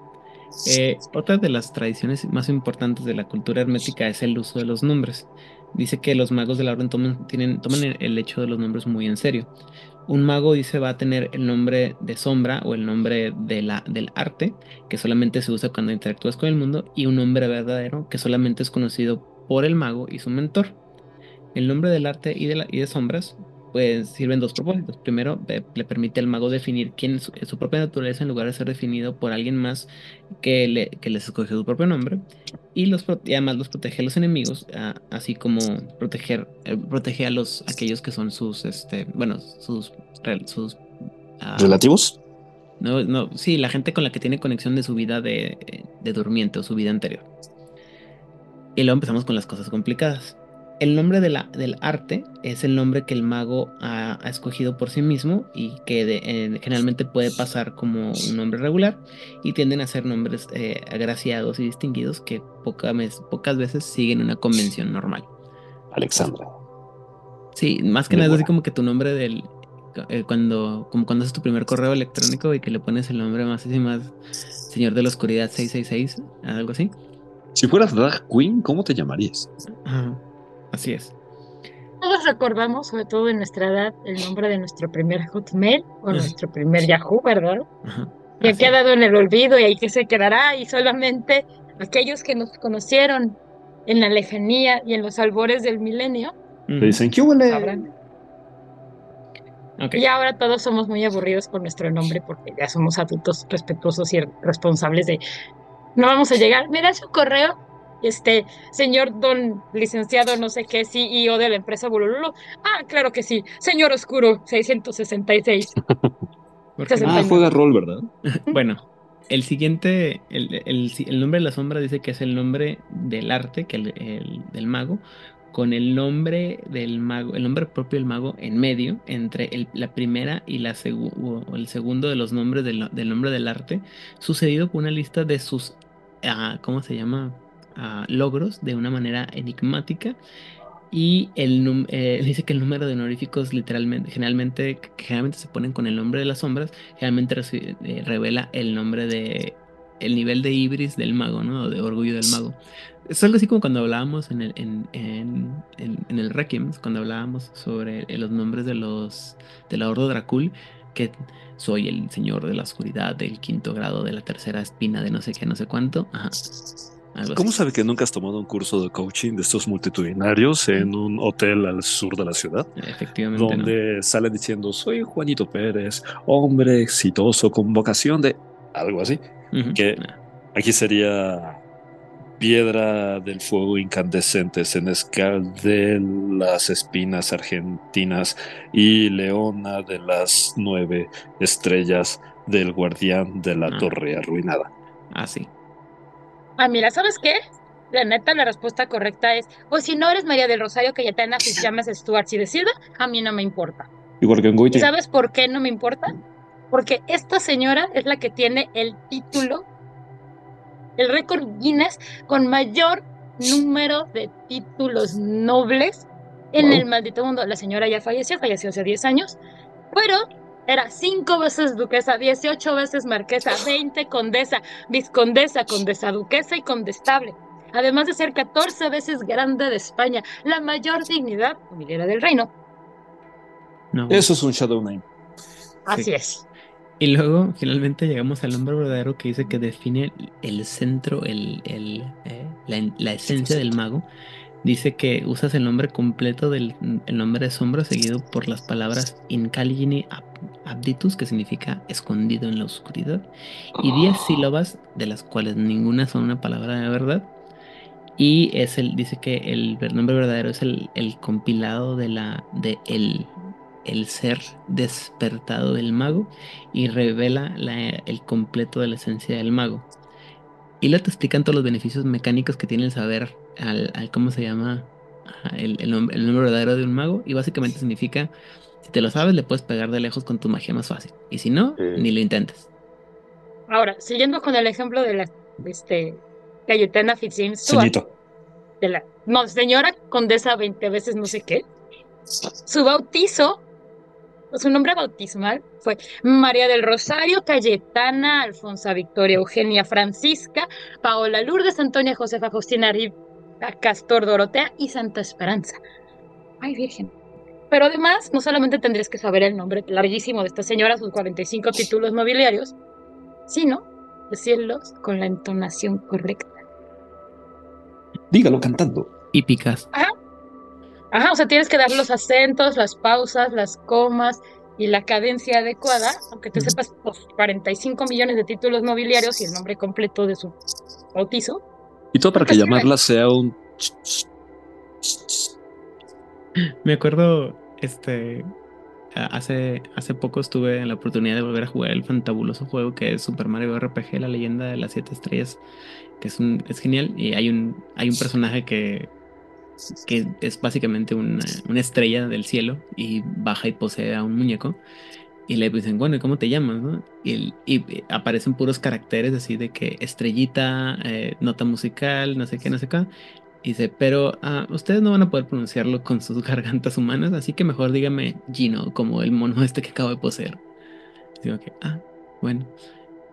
Eh, otra de las tradiciones más importantes de la cultura hermética es el uso de los nombres. Dice que los magos de la orden toman, tienen, toman el- hecho de los nombres muy en serio. Un mago dice va a tener el nombre de sombra o el nombre de la, del arte, que solamente se usa cuando interactúas con el mundo, y un nombre verdadero que solamente es conocido por el mago y su mentor. El nombre del arte y de, la- y de sombras pues sirven dos propósitos. Primero, le permite al mago definir quién es su, su propia naturaleza en lugar de ser definido por alguien más que, le, que les escoge su propio nombre. Y, los, y además los protege a los enemigos, así como proteger, eh, protege a los aquellos que son sus, este, bueno, sus, sus ah, ¿Relativos? no, no, sí, la gente con la que tiene conexión de su vida de, de durmiente o su vida anterior. Y luego empezamos con las cosas complicadas. El nombre de la, del arte es el nombre que el mago ha, ha escogido por sí mismo y que de- eh, generalmente puede pasar como un nombre regular y tienden a ser nombres eh, agraciados y distinguidos que poca mes- pocas veces siguen una convención normal. Alexandra. Sí, más que Muy nada es así buena. como que tu nombre del eh, cuando como cuando haces tu primer correo electrónico y que le pones el nombre más así más Señor de la Oscuridad 666, algo así. Si fueras drag queen, ¿cómo te llamarías? Ajá, así es. Todos recordamos, sobre todo en nuestra edad, el nombre de nuestro primer Hotmail o nuestro primer Yahoo, ¿verdad? Ajá, Que ha quedado en el olvido y ahí que se quedará y solamente aquellos que nos conocieron en la lejanía y en los albores del milenio Te dicen, ¿qué huele? sabrán. ok. Y ahora todos somos muy aburridos con nuestro nombre porque ya somos adultos respetuosos y responsables de no vamos a llegar. Mira su correo, este señor don licenciado no sé qué CEO de la empresa Bulululu. Ah, claro que sí. Señor Oscuro 666. Porque- Ah, 69. juega rol, ¿verdad? Bueno, el siguiente, el, el- el nombre de la sombra dice que es el nombre del arte, que el, el- del mago, con el nombre del mago, el nombre propio del mago en medio, entre el- la primera y la segu- o el segundo de los nombres del, del nombre del arte, sucedido por una lista de sus, ah, ¿cómo se llama? Ah, logros de una manera enigmática. Y el eh, dice que el número de honoríficos literalmente, generalmente, generalmente se ponen con el nombre de las sombras, generalmente eh, revela el nombre de, el nivel de ibris del mago, ¿no? De orgullo del mago. Es algo así como cuando hablábamos en el, en, en, en- en el Requiem, cuando hablábamos sobre los nombres de los, de la Ordo Dracul, que soy el señor de la oscuridad del quinto grado de la tercera espina de no sé qué, no sé cuánto. Ajá. ¿Cómo así. sabe que nunca has tomado un curso de coaching de estos multitudinarios en un hotel al sur de la ciudad? Efectivamente, ¿no? Donde sale diciendo, soy Juanito Pérez, hombre exitoso con vocación de algo así. Que- Ah, Aquí sería piedra del fuego incandescente, senescal de las espinas argentinas y leona de las nueve estrellas del guardián de la Ah. torre arruinada. Así. Ah, mira, ¿sabes qué? La neta, la respuesta correcta es, o si no eres María del Rosario Cayetana, si te llamas Stuart y de Silva, a mí no me importa. Igual que en ¿Y Goiti. sabes por qué no me importa? Porque esta señora es la que tiene el título, el récord Guinness con mayor número de títulos nobles en Wow. el maldito mundo. La señora ya falleció, falleció hace 10 años, pero era cinco veces duquesa, 18 veces marquesa, 20 condesa, viscondesa, condesa duquesa y condestable. Además de ser 14 veces grande de España, la mayor dignidad familiar del reino. No. Eso es un Shadow Name. Así es. Y luego finalmente llegamos al nombre verdadero que dice que define el centro, el, el, eh, la, la esencia del mago. Dice que usas el nombre completo del el nombre de sombra seguido por las palabras Incaligine ab- Abditus, que significa escondido en la oscuridad, y 10 sílabas, de las cuales ninguna son una palabra de verdad. Y es el, dice que el nombre verdadero es el, el compilado de la, de el, el ser despertado del mago y revela la- el completo de la esencia del mago. Y luego te explican todos los beneficios mecánicos que tiene el saber al, al cómo se llama el, el nombre, el nombre verdadero de un mago. Y básicamente significa, si te lo sabes, le puedes pegar de lejos con tu magia más fácil. Y si no, ni lo intentes. Ahora, siguiendo con el ejemplo de la este, Cayetana Ceñito. de la no, señora condesa 20 veces no sé qué, su bautizo, su nombre bautismal fue María del Rosario Cayetana Alfonsa Victoria Eugenia Francisca Paola Lourdes Antonia Josefa Justina Rita Castor Dorotea y Santa Esperanza. Ay, Virgen. Pero además, no solamente tendrías que saber el nombre larguísimo de esta señora, sus 45 títulos nobiliarios, sino decirlos con la entonación correcta. Dígalo cantando. Y picas. Ajá, o sea, tienes que dar los acentos, las pausas, las comas y la cadencia adecuada, aunque te sepas los 45 millones de títulos nobiliarios y el nombre completo de su bautizo. Y todo para que llamarla sea un... Me acuerdo, este, hace, hace poco estuve en la oportunidad de volver a jugar el fantabuloso juego que es Super Mario RPG, la leyenda de las siete estrellas, que es, un, es genial. Y hay un, hay un personaje que, que es básicamente una, una estrella del cielo y baja y posee a un muñeco. Y le dicen, bueno, ¿y cómo te llamas? Y, aparecen puros caracteres así de que estrellita, eh, nota musical, no sé qué, no sé qué. Dice, pero ah, ustedes no van a poder pronunciarlo con sus gargantas humanas, así que mejor dígame Gino, como el mono este que acabo de poseer. Digo que, ah, bueno.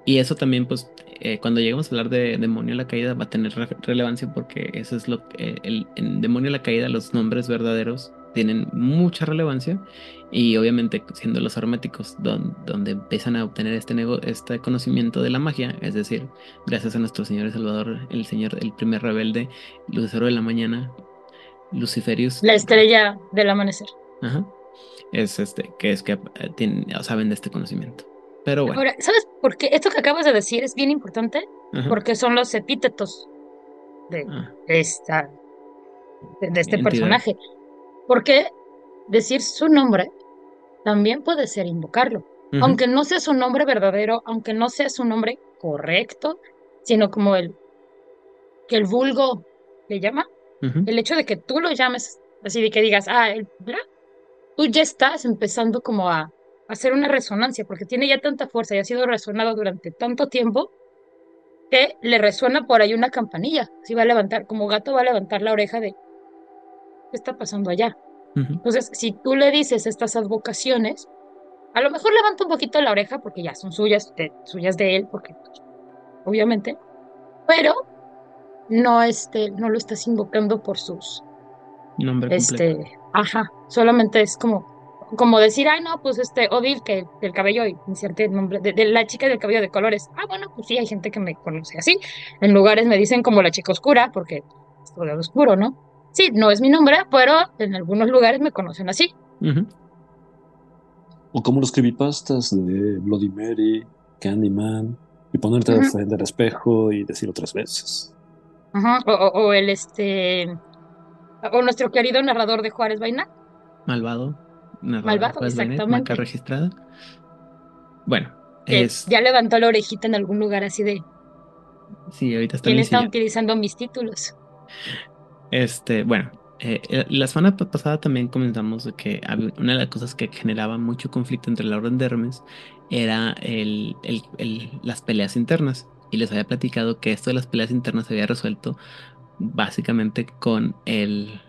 Y eso también, pues, eh, cuando lleguemos a hablar de Demonio la Caída, va a tener re- relevancia porque eso es lo que, el, en Demonio la Caída, los nombres verdaderos tienen mucha relevancia y obviamente siendo los herméticos don- donde empiezan a obtener este, nego- este conocimiento de la magia, es decir, gracias a nuestro Señor y Salvador, el Señor, el primer rebelde, Lucero de la Mañana, Luciferius, La estrella del amanecer. ajá, es este, que es que eh, tienen- saben de este conocimiento. Pero bueno, Ahora, ¿sabes por qué? Esto que acabas de decir es bien importante ajá, porque son los epítetos de ah, esta, de, de este Entidad. personaje. Porque decir su nombre también puede ser invocarlo. Aunque no sea su nombre verdadero, aunque no sea su nombre correcto, sino como el que el vulgo le llama, el hecho de que tú lo llames así de que digas, ah, el bla, tú ya estás empezando como a hacer una resonancia, porque tiene ya tanta fuerza y ha sido resonado durante tanto tiempo que le resuena por ahí una campanilla. Si va a levantar, como gato va a levantar la oreja de, ¿qué está pasando allá? Entonces, si tú le dices estas advocaciones, a lo mejor levanta un poquito la oreja porque ya son suyas, de, suyas de él, porque pues, obviamente, pero no, este, no lo estás invocando por sus, Nombre completo. este, ajá, solamente es como, como decir, ay, no, pues este, Odil, que del cabello, inserte el nombre, de, de la chica del cabello de colores. Ah, bueno, pues sí, hay gente que me conoce así. En lugares me dicen como la chica oscura, porque es todo oscuro, ¿no? Sí, no es mi nombre, pero en algunos lugares me conocen así. O como los creepypastas de Bloody Mary, Candyman, y ponerte Ujú. frente al espejo y decirlo tres veces. Ajá, O, o- o el este, o nuestro querido narrador de Juárez Vaina. Malvado. narrador Malvado, Juárez exactamente. marca registrada. Bueno, que es. ya levantó la orejita en algún lugar así de Sí, ahorita está quién está utilizando mis títulos. Este, bueno, eh, eh, la semana pa- pasada también comentamos que una de las cosas que generaba mucho conflicto entre la Orden de Hermes era las peleas internas. Y les había platicado que esto de las peleas internas se había resuelto básicamente con el,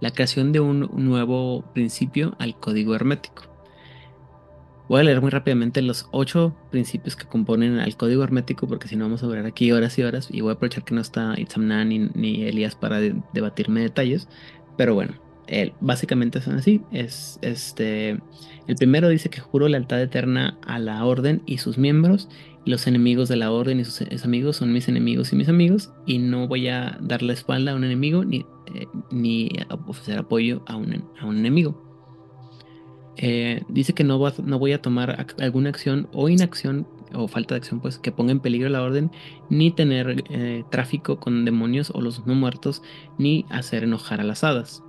la creación de un nuevo principio al código hermético. Voy a leer muy rápidamente los ocho principios que componen al código hermético, porque si no vamos a durar aquí horas y horas. Y voy a aprovechar que no está Itzamna ni, ni Elías para de- debatirme detalles. Pero bueno, eh, básicamente son así. Es este. El primero dice que juro lealtad eterna a la orden y sus miembros. Los enemigos de la orden y sus, sus amigos son mis enemigos y mis amigos. Y no voy a dar la espalda a un enemigo ni, eh, ni ofrecer apoyo a un, a un enemigo. Eh, dice que no, va- no voy a tomar ac- alguna acción o inacción o falta de acción pues que ponga en peligro la orden ni tener eh, tráfico con demonios o los no muertos ni hacer enojar a las hadas.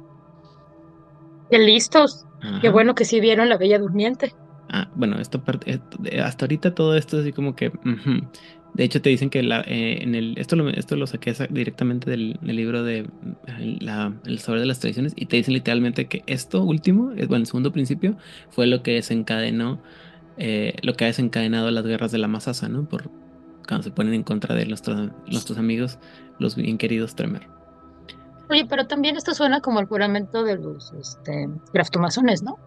Qué listos. Qué bueno que sí vieron la Bella Durmiente. Ah, bueno, esto esto- de- hasta ahorita todo esto es así como que. De hecho, te dicen que la, eh, en el, esto, lo, esto lo saqué sa- directamente del, del libro de la- El saber de las tradiciones y te dicen literalmente que esto último, es, bueno, el segundo principio, fue lo que desencadenó, eh, lo que ha desencadenado las guerras de la Masasa, ¿no? Por cuando se ponen en contra de nuestros, nuestros amigos, los bien queridos Tremer. Oye, pero también esto suena como el juramento de los este, graftomasones, ¿no?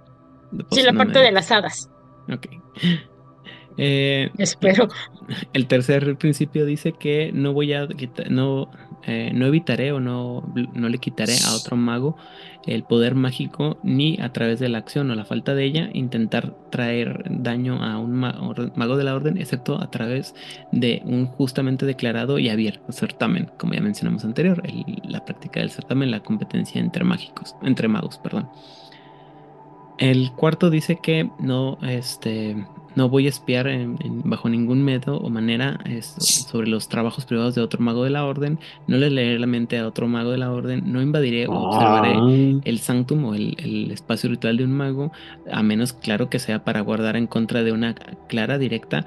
Sí, la no parte me- de las hadas. Ok. Eh, Espero. El tercer principio dice que no voy a quita- no eh, no evitaré o no, no le quitaré a otro mago el poder mágico ni a través de la acción o la falta de ella intentar traer daño a un mago de la orden, excepto a través de un justamente declarado y abierto certamen, como ya mencionamos anterior, la práctica del certamen, la competencia entre mágicos, entre magos, perdón. El cuarto dice que no, este, no voy a espiar bajo ningún método o manera sobre los trabajos privados de otro mago de la orden. No le leeré la mente a otro mago de la orden. No invadiré o observaré ah. el sanctum o el, espacio ritual de un mago, a menos claro que sea para guardar en contra de una clara, directa,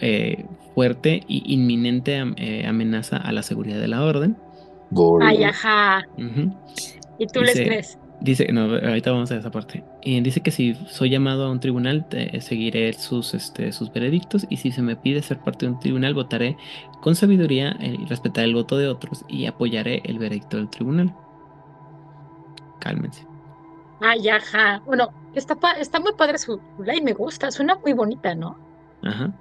eh, fuerte y inminente eh, amenaza a la seguridad de la orden. Ay, ajá. ¿Y tú les crees? Dice, no, ahorita vamos a esa parte. y dice que si soy llamado a un tribunal, seguiré sus, este, sus veredictos y si se me pide ser parte de un tribunal, votaré con sabiduría eh, y respetaré el voto de otros y apoyaré el veredicto del tribunal. Cálmense. Ay, ajá. Bueno, está, está muy padre su ley, me gusta, suena muy bonita, ¿no? Ajá.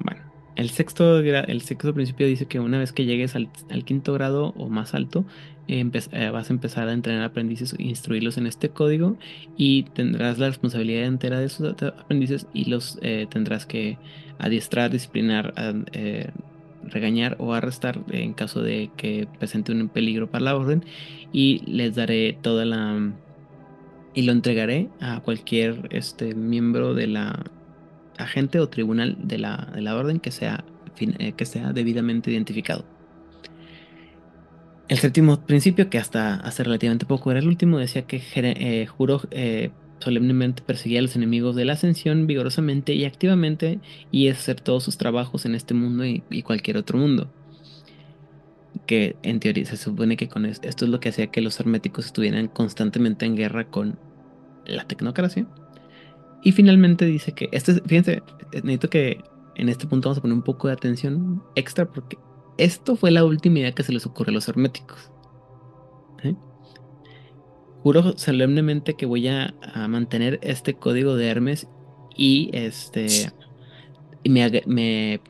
Bueno, el sexto, el sexto principio dice que una vez que llegues al, al quinto grado o más alto, eh, vas a empezar a entrenar aprendices e instruirlos en este código y tendrás la responsabilidad entera de esos aprendices y los eh, tendrás que adiestrar, disciplinar, eh, regañar o arrestar en caso de que presente un peligro para la orden y les daré toda la y lo entregaré a cualquier este miembro de la agente o tribunal de la, de la orden que sea, que sea debidamente identificado. El séptimo principio, que hasta hace relativamente poco era el último, decía que eh, juró eh, solemnemente perseguir a los enemigos de la ascensión vigorosamente y activamente y hacer todos sus trabajos en este mundo y, cualquier otro mundo. Que en teoría se supone que con esto, esto es lo que hacía que los herméticos estuvieran constantemente en guerra con la tecnocracia. Y finalmente dice que, este, fíjense, necesito que en este punto vamos a poner un poco de atención extra porque esto fue la última idea que se les ocurrió a los herméticos. ¿eh? Juro solemnemente que voy a, mantener este código de Hermes y este me, me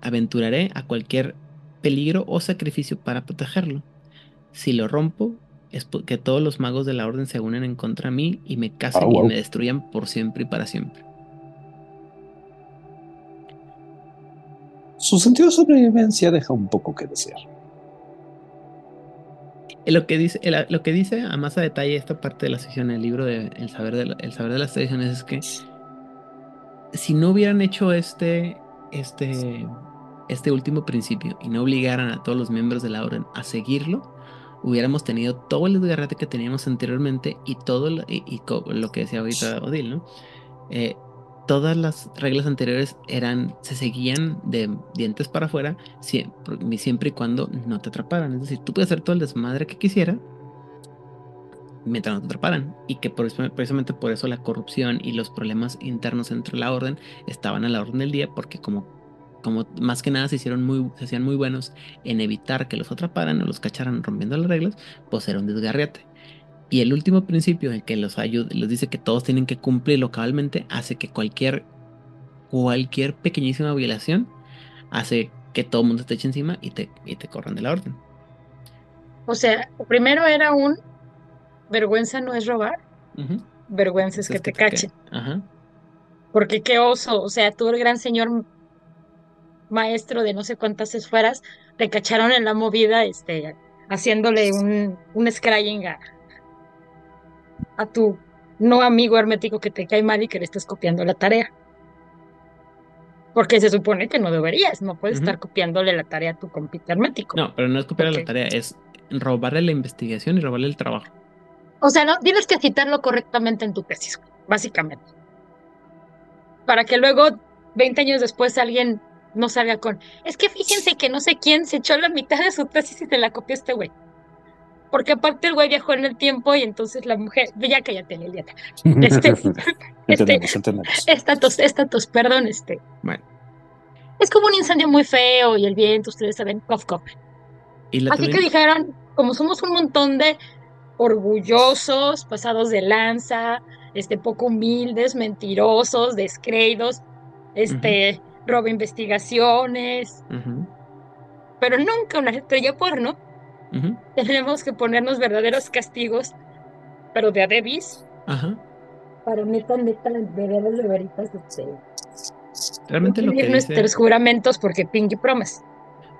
aventuraré a cualquier peligro o sacrificio para protegerlo. Si lo rompo, es que todos los magos de la orden se unen en contra de mí y me casen ah, y me destruyan por siempre y para siempre. Su sentido de sobrevivencia deja un poco que desear. Lo que dice, lo que dice a más a detalle esta parte de la sección del libro de El saber de, el saber de las tradiciones es que si no hubieran hecho este, este, este último principio y no obligaran a todos los miembros de la orden a seguirlo, hubiéramos tenido todo el desgarrate que teníamos anteriormente y todo lo, y, lo que decía ahorita Odil, ¿no? Eh, todas las reglas anteriores eran, se seguían de dientes para afuera siempre, siempre y cuando no te atraparan. Es decir, tú puedes hacer todo el desmadre que quisiera mientras no te atraparan. Y que precisamente por eso la corrupción y los problemas internos entre la orden estaban a la orden del día, porque como, como más que nada se hicieron muy, se hacían muy buenos en evitar que los atraparan o los cacharan rompiendo las reglas, pues era un desgarriate. Y el último principio, en que los ayuda, les dice que todos tienen que cumplir localmente, hace que cualquier, cualquier pequeñísima violación hace que todo el mundo te eche encima y te, y te corran de la orden. O sea, primero era un vergüenza no es robar, vergüenza es que, te, cachen. Porque qué oso, o sea, tú el gran señor maestro de no sé cuántas esferas, le cacharon en la movida, este, haciéndole un, un scrying a, a tu no amigo hermético que te cae mal y que le estás copiando la tarea. Porque se supone que no deberías, no puedes estar copiándole la tarea a tu compita hermético. No, pero no es copiarle la tarea, es robarle la investigación y robarle el trabajo. O sea, no tienes que citarlo correctamente en tu tesis, básicamente. Para que luego, 20 años después, alguien no salga con. Es que fíjense que no sé quién se echó la mitad de su tesis y se la copió este güey porque aparte el güey viajó en el tiempo y entonces la mujer, ya cállate, Liliana. Este, este, estatus, perdón, este. Bueno. Es como un incendio muy feo y el viento, ustedes saben, cof, cof. Así que dijeron, como somos un montón de orgullosos, pasados de lanza, este, poco humildes, mentirosos, descreídos, este, roba investigaciones, pero nunca una estrella porno Tenemos que ponernos verdaderos castigos, pero de adebis, Ajá. para neta, neta, de veras, de veritas, Realmente lo que dice, nuestros juramentos porque Pinky Promise.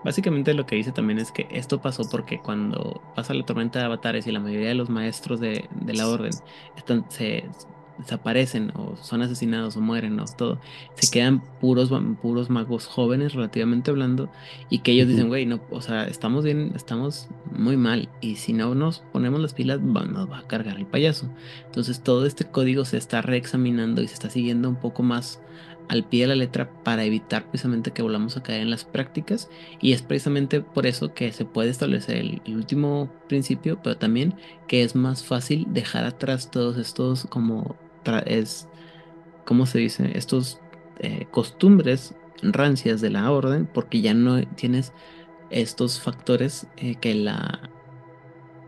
básicamente lo que dice también es que esto pasó porque cuando pasa la tormenta de avatares y la mayoría de los maestros de, de la orden están, se desaparecen o son asesinados o mueren o todo, se quedan puros, puros magos jóvenes relativamente hablando y que ellos dicen, güey, no, o sea, estamos bien, estamos muy mal y si no nos ponemos las pilas va- nos va a cargar el payaso. Entonces todo este código se está reexaminando y se está siguiendo un poco más al pie de la letra para evitar precisamente que volvamos a caer en las prácticas y es precisamente por eso que se puede establecer el, el último principio, pero también que es más fácil dejar atrás todos estos como es ¿cómo se dice? Estos eh, costumbres rancias de la orden porque ya no tienes estos factores eh, que la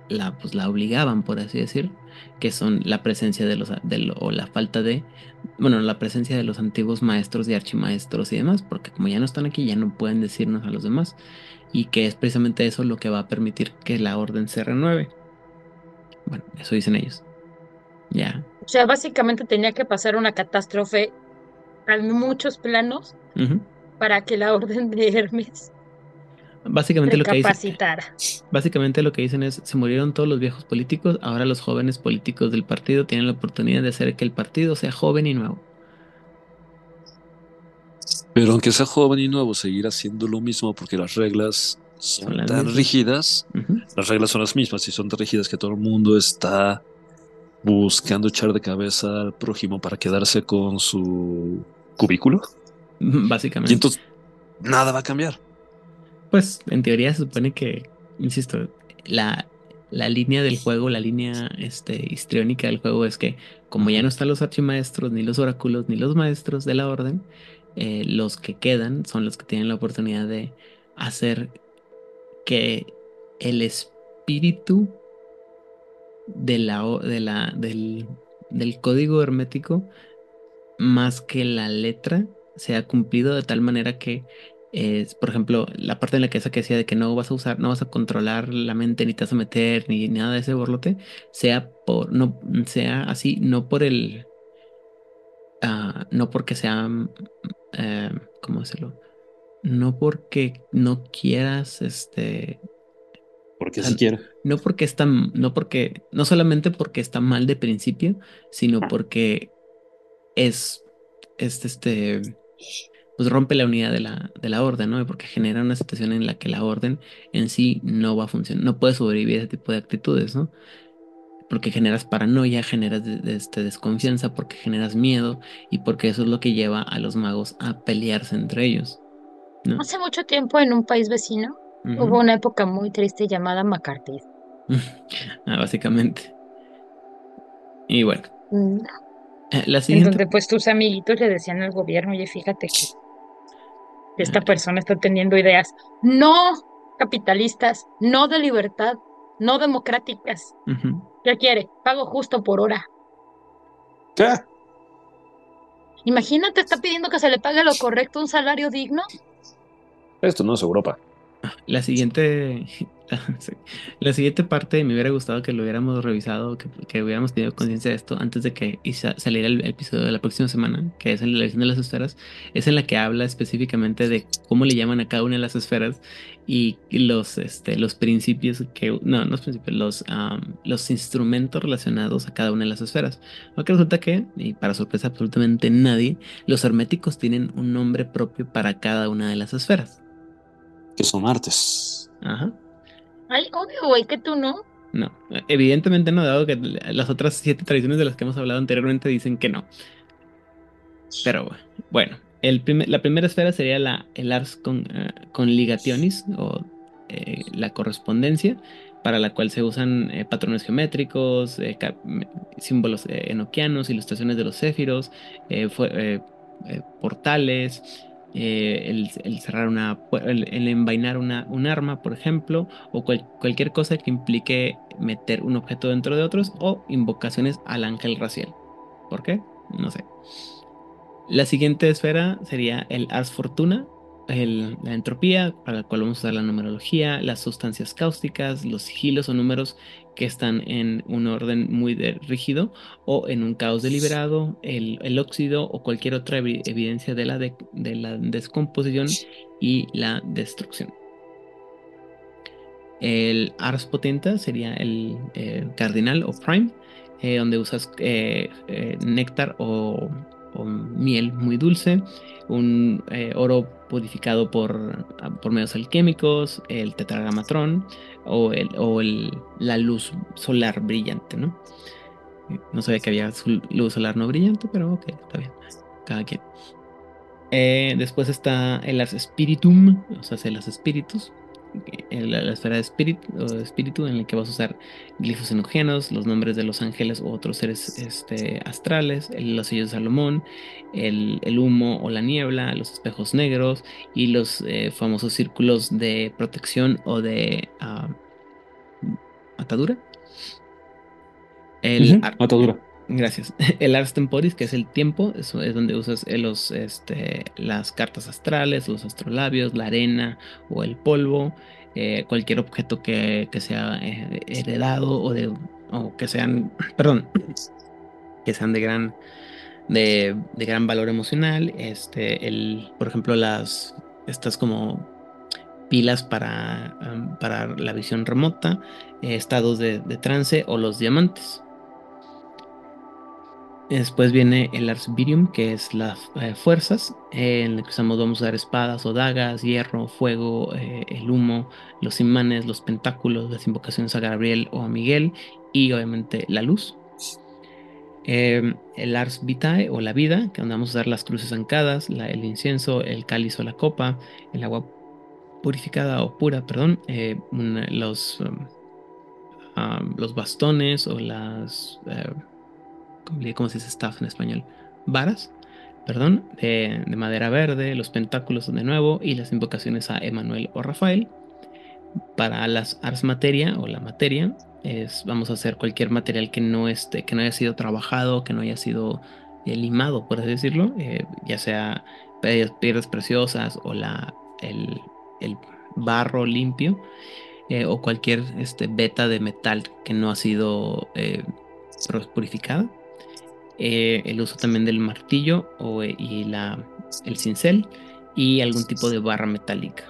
la, pues, la obligaban, por así decir, que son la presencia de los, o la falta de, bueno, la presencia de los antiguos maestros y archimaestros y demás, porque como ya no están aquí, ya no pueden decirnos a los demás, y que es precisamente eso lo que va a permitir que la orden se renueve. Bueno, eso dicen ellos. Ya. O sea, básicamente tenía que pasar una catástrofe en muchos planos para que la orden de Hermes Básicamente lo que dicen, básicamente lo que dicen es, se murieron todos los viejos políticos, ahora los jóvenes políticos del partido tienen la oportunidad de hacer que el partido sea joven y nuevo. Pero aunque sea joven y nuevo, seguir haciendo lo mismo porque las reglas son, Son las tan mismas. rígidas. Las reglas son las mismas y son tan rígidas que todo el mundo está buscando echar de cabeza al prójimo para quedarse con su cubículo. Básicamente. Y entonces nada va a cambiar. Pues en teoría se supone que, insisto, la, la línea del juego, la línea este, histriónica del juego es que como ya no están los archimaestros, ni los oráculos, ni los maestros de la orden, eh, los que quedan son los que tienen la oportunidad de hacer que el espíritu de la, de la, del, del código hermético más que la letra sea cumplido de tal manera que, eh, por ejemplo, la parte en la que esa que decía de que no vas a usar, no vas a controlar la mente, ni te vas a meter, ni nada de ese borlote, sea por, no, sea así, no por el, ah, no porque sea, eh, ¿cómo decirlo? No porque no quieras, este, Porque O sea, siquiera. no porque está, no porque, no solamente porque está mal de principio, sino porque es, es este, pues rompe la unidad de la, de la orden, ¿no? Porque genera una situación en la que la orden en sí no va a funcionar, no puede sobrevivir a ese tipo de actitudes, ¿no? Porque generas paranoia, generas de- de- este, desconfianza, porque generas miedo y porque eso es lo que lleva a los magos a pelearse entre ellos, ¿no? Hace mucho tiempo en un país vecino Hubo una época muy triste llamada McCarthy. Ah, básicamente. Y bueno, Mm, eh, la En siguiente. donde pues tus amiguitos le decían al gobierno, oye, fíjate que esta Ah. persona está teniendo ideas no capitalistas, no de libertad, no democráticas. Ujú. ¿Qué quiere? Pago justo por hora. ¿Qué? Imagínate, está pidiendo que se le pague lo correcto, un salario digno. Esto no es Europa. La siguiente, la siguiente parte me hubiera gustado que lo hubiéramos revisado, que, que hubiéramos tenido conciencia de esto antes de que saliera el episodio de la próxima semana, que es en la elección de las esferas, es en la que habla específicamente de cómo le llaman a cada una de las esferas y los, este, los principios que, no, no los principios, los, am, los instrumentos relacionados a cada una de las esferas. Porque resulta que, y para sorpresa absolutamente nadie, los herméticos tienen un nombre propio para cada una de las esferas. Que son artes. Ajá. Ay, obvio, güey, que tú no. No, evidentemente no, dado que las otras siete tradiciones de las que hemos hablado anteriormente dicen que no. Pero bueno, el primer- la primera esfera sería la, el Ars con, eh, con Ligationis o eh, la correspondencia, para la cual se usan eh, patrones geométricos, eh, símbolos eh, enoquianos, ilustraciones de los céfiros, eh, fue- eh, eh, portales, eh, el, el cerrar una, el, el envainar una, un arma, por ejemplo, o cual- cualquier cosa que implique meter un objeto dentro de otros, o invocaciones al ángel racial. ¿Por qué? No sé. La siguiente esfera sería el Ars Fortuna, la entropía, para la cual vamos a usar la numerología, las sustancias cáusticas, los sigilos o números que están en un orden muy rígido o en un caos deliberado, el, óxido o cualquier otra evidencia de la, de, la descomposición y la destrucción. El Ars Potenta sería el cardinal o prime, eh, donde usas eh, eh, néctar o, miel muy dulce, un oro purificado por, por medios alquímicos, el tetragramatrón o, el, o el, la luz solar brillante, ¿no? No sabía que había luz solar no brillante, pero ok, está bien. Cada quien. después está el Ars Spiritum, o sea, los espíritus, la, esfera de espíritu, espíritu en el que vas a usar glifos enogéneos, los nombres de los ángeles u otros seres este, astrales, los sellos de Salomón, el, humo o la niebla, los espejos negros y los eh, famosos círculos de protección o de atadura. El, atadura. Gracias. El Ars Temporis, que es el tiempo, eso es donde usas eh, los, este, las cartas astrales, los astrolabios, la arena o el polvo, eh, cualquier objeto que, sea eh, heredado o, de, o que sean, perdón, que sean de gran, de, gran valor emocional. Este, el, por ejemplo, las, estas como pilas para, para la visión remota, estados de trance o los diamantes. Después viene el Ars Virium, que es las eh, fuerzas, eh, en el que usamos, vamos a usar espadas o dagas, hierro, fuego, eh, el humo, los imanes, los pentáculos, las invocaciones a Gabriel o a Miguel y obviamente la luz. Em, el Ars Vitae o la vida, que vamos a usar las cruces ancadas, el incienso, el cáliz o la copa, el agua purificada o pura, perdón, los, um, los bastones o las ¿cómo se dice staff en español? Varas, perdón, de, madera verde, los pentáculos de nuevo y las invocaciones a Emanuel o Rafael. Para las ars materia o la materia, es, vamos a hacer cualquier material que no, esté, que no haya sido trabajado, que no haya sido eh, limado, por así decirlo, eh, ya sea piedras preciosas o la, el, barro limpio. Eh, o cualquier este, beta de metal que no ha sido purificada. Eh, el uso también del martillo o, eh, y la, el cincel y algún tipo de barra metálica.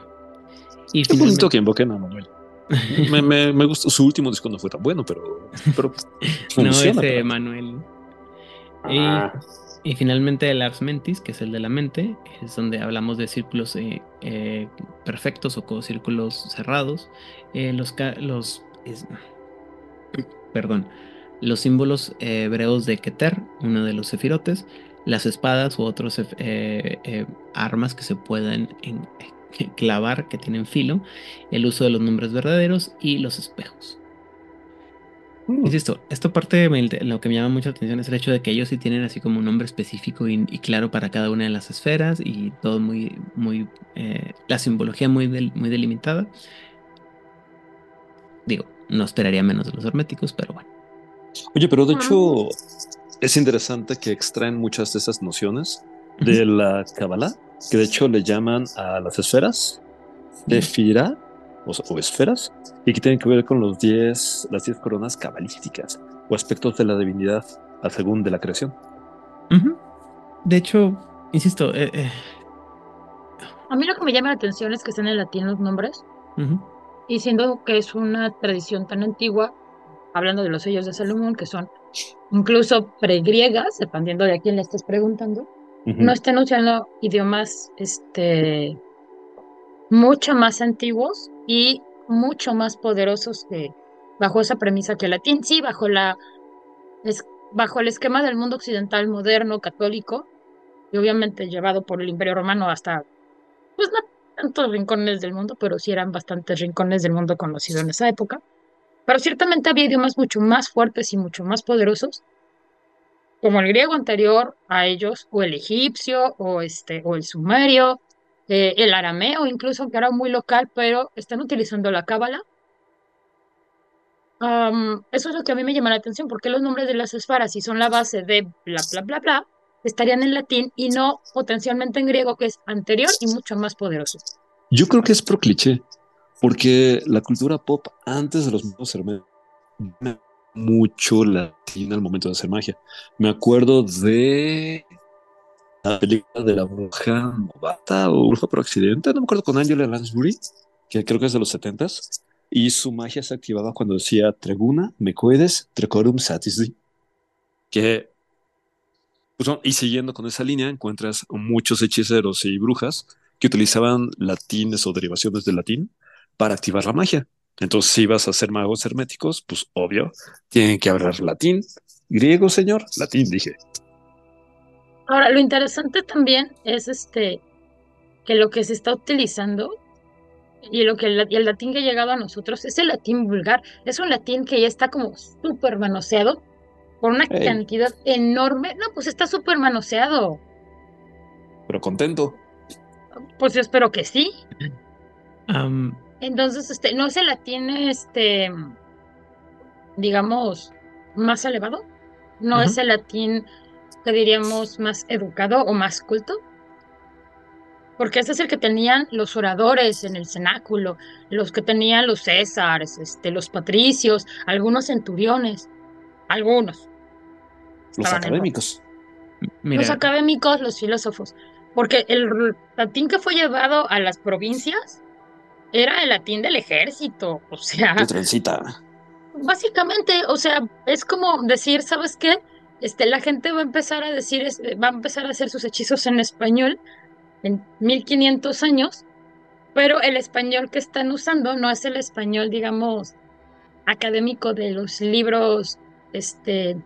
Y Qué bonito que invoquen a Manuel. me, me, me, gustó su último disco no fue tan bueno, pero, pero no ese Manuel. Y, finalmente el Ars Mentis, que es el de la mente, es donde hablamos de círculos eh, perfectos o círculos cerrados. los los perdón, los símbolos eh, hebreos de Keter, uno de los sefirotes, las espadas u otros eh, eh, armas que se pueden clavar, que tienen filo, el uso de los nombres verdaderos y los espejos. Mm. Insisto, esta parte lo que me llama mucha atención es el hecho de que ellos sí tienen así como un nombre específico y, claro para cada una de las esferas y todo muy, muy, la simbología muy, muy delimitada. Digo, no esperaría menos de los herméticos, pero bueno. Oye, pero de hecho es interesante que extraen muchas de esas nociones de la Kabbalah, que de hecho le llaman a las esferas de Fira o, esferas, y que tienen que ver con los diez, las diez coronas cabalísticas o aspectos de la divinidad al según de la creación. De hecho, insisto, eh, eh, a mí lo que me llama la atención es que están en latín los nombres, y siendo que es una tradición tan antigua, hablando de los sellos de Salomón, que son incluso pregriegas, dependiendo de a quién le estés preguntando, no están usando idiomas este, mucho más antiguos y mucho más poderosos que bajo esa premisa que el latín, sí, bajo la es, bajo el esquema del mundo occidental moderno católico y obviamente llevado por el Imperio Romano hasta pues no tantos rincones del mundo, pero sí eran bastantes rincones del mundo conocido en esa época. Pero ciertamente había idiomas mucho más fuertes y mucho más poderosos, como el griego anterior a ellos, o el egipcio, o, este, o el sumerio, eh, el arameo incluso, que era muy local, pero están utilizando la cábala. eso es lo que a mí me llama la atención, porque los nombres de las esferas, si son la base de bla, bla, bla, bla, estarían en latín y no potencialmente en griego, que es anterior y mucho más poderoso. Yo creo que es pro cliché, porque la cultura pop antes de los magos herméticos mucho latín al momento de hacer magia. Me acuerdo de la película de la bruja novata o bruja por accidente, no me acuerdo con Angela Lansbury, que creo que es de los setentas, y su magia se activaba cuando decía Treguna, Mecoides, Trecorum Satisdi, que pues, y siguiendo con esa línea encuentras muchos hechiceros y brujas que utilizaban latines o derivaciones del latín para activar la magia. Entonces, si vas a ser magos herméticos, pues obvio, tienen que hablar latín. Griego, señor, latín, dije. Ahora, lo interesante también es este que lo que se está utilizando y lo que el, el latín que ha llegado a nosotros es el latín vulgar. Es un latín que ya está como súper manoseado por una cantidad enorme. No, pues está súper manoseado. Pero contento. Pues yo espero que sí. Entonces, este, no es el latín, este, digamos, más elevado. No es el latín que diríamos más educado o más culto. Porque ese es el que tenían los oradores en el cenáculo, los que tenían los césares, este, los patricios, algunos centuriones, algunos. Los académicos. Los académicos, los filósofos. Porque el latín que fue llevado a las provincias era el latín del ejército, o sea. trencita. Básicamente, o sea, es como decir, ¿sabes qué? Este, la gente va a empezar a decir, va a empezar a hacer sus hechizos en español en 1500 años, pero el español que están usando no es el español, digamos, académico de los libros este,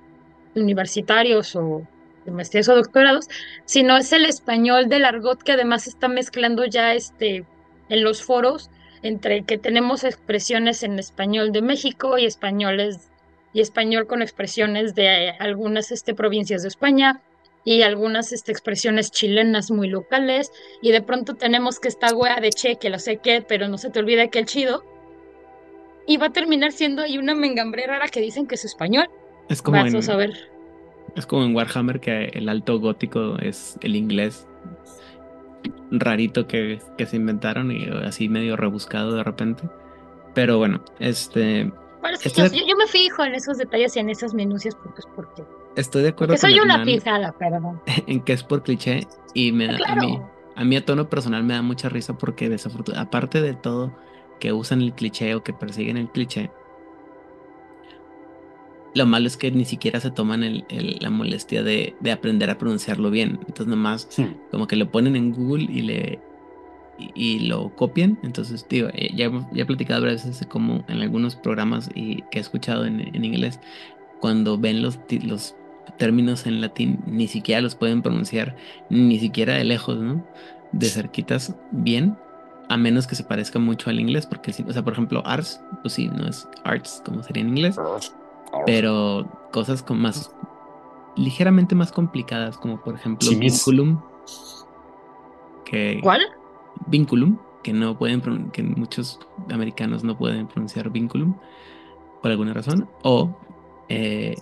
universitarios o de maestrías o doctorados, sino es el español del argot que además está mezclando ya este en los foros entre que tenemos expresiones en español de México y españoles y español con expresiones de algunas este, provincias de España y algunas este, expresiones chilenas muy locales. Y de pronto tenemos que esta wea de che que lo sé qué pero no se te olvida que el chido y va a terminar siendo ahí una mengambrera rara que dicen que es español. Es como a saber. es como en Warhammer que el alto gótico es el inglés rarito que, que se inventaron y así medio rebuscado de repente. Pero bueno, este... yo, me fijo en esos detalles y en esas minucias porque, porque Estoy de acuerdo. soy una pisada, perdón. En que es por cliché y me da, a mí a mí a tono personal me da mucha risa porque desafortunadamente, aparte de todo que usan el cliché o que persiguen el cliché, lo malo es que ni siquiera se toman el, la molestia de, de, aprender a pronunciarlo bien. Entonces nomás como que lo ponen en Google y le y, lo copian. Entonces, tío, eh, ya, ya he platicado a veces como en algunos programas y que he escuchado en, en inglés, cuando ven los, los términos en latín, ni siquiera los pueden pronunciar, ni siquiera de lejos, ¿no? De cerquitas bien, a menos que se parezca mucho al inglés, porque, o sea, por ejemplo, arts, pues sí, no es arts como sería en inglés, pero cosas con más ligeramente más complicadas, como por ejemplo vinculum. Que, ¿Cuál? Vinculum, que no pueden que muchos americanos no pueden pronunciar vinculum por alguna razón. O eh,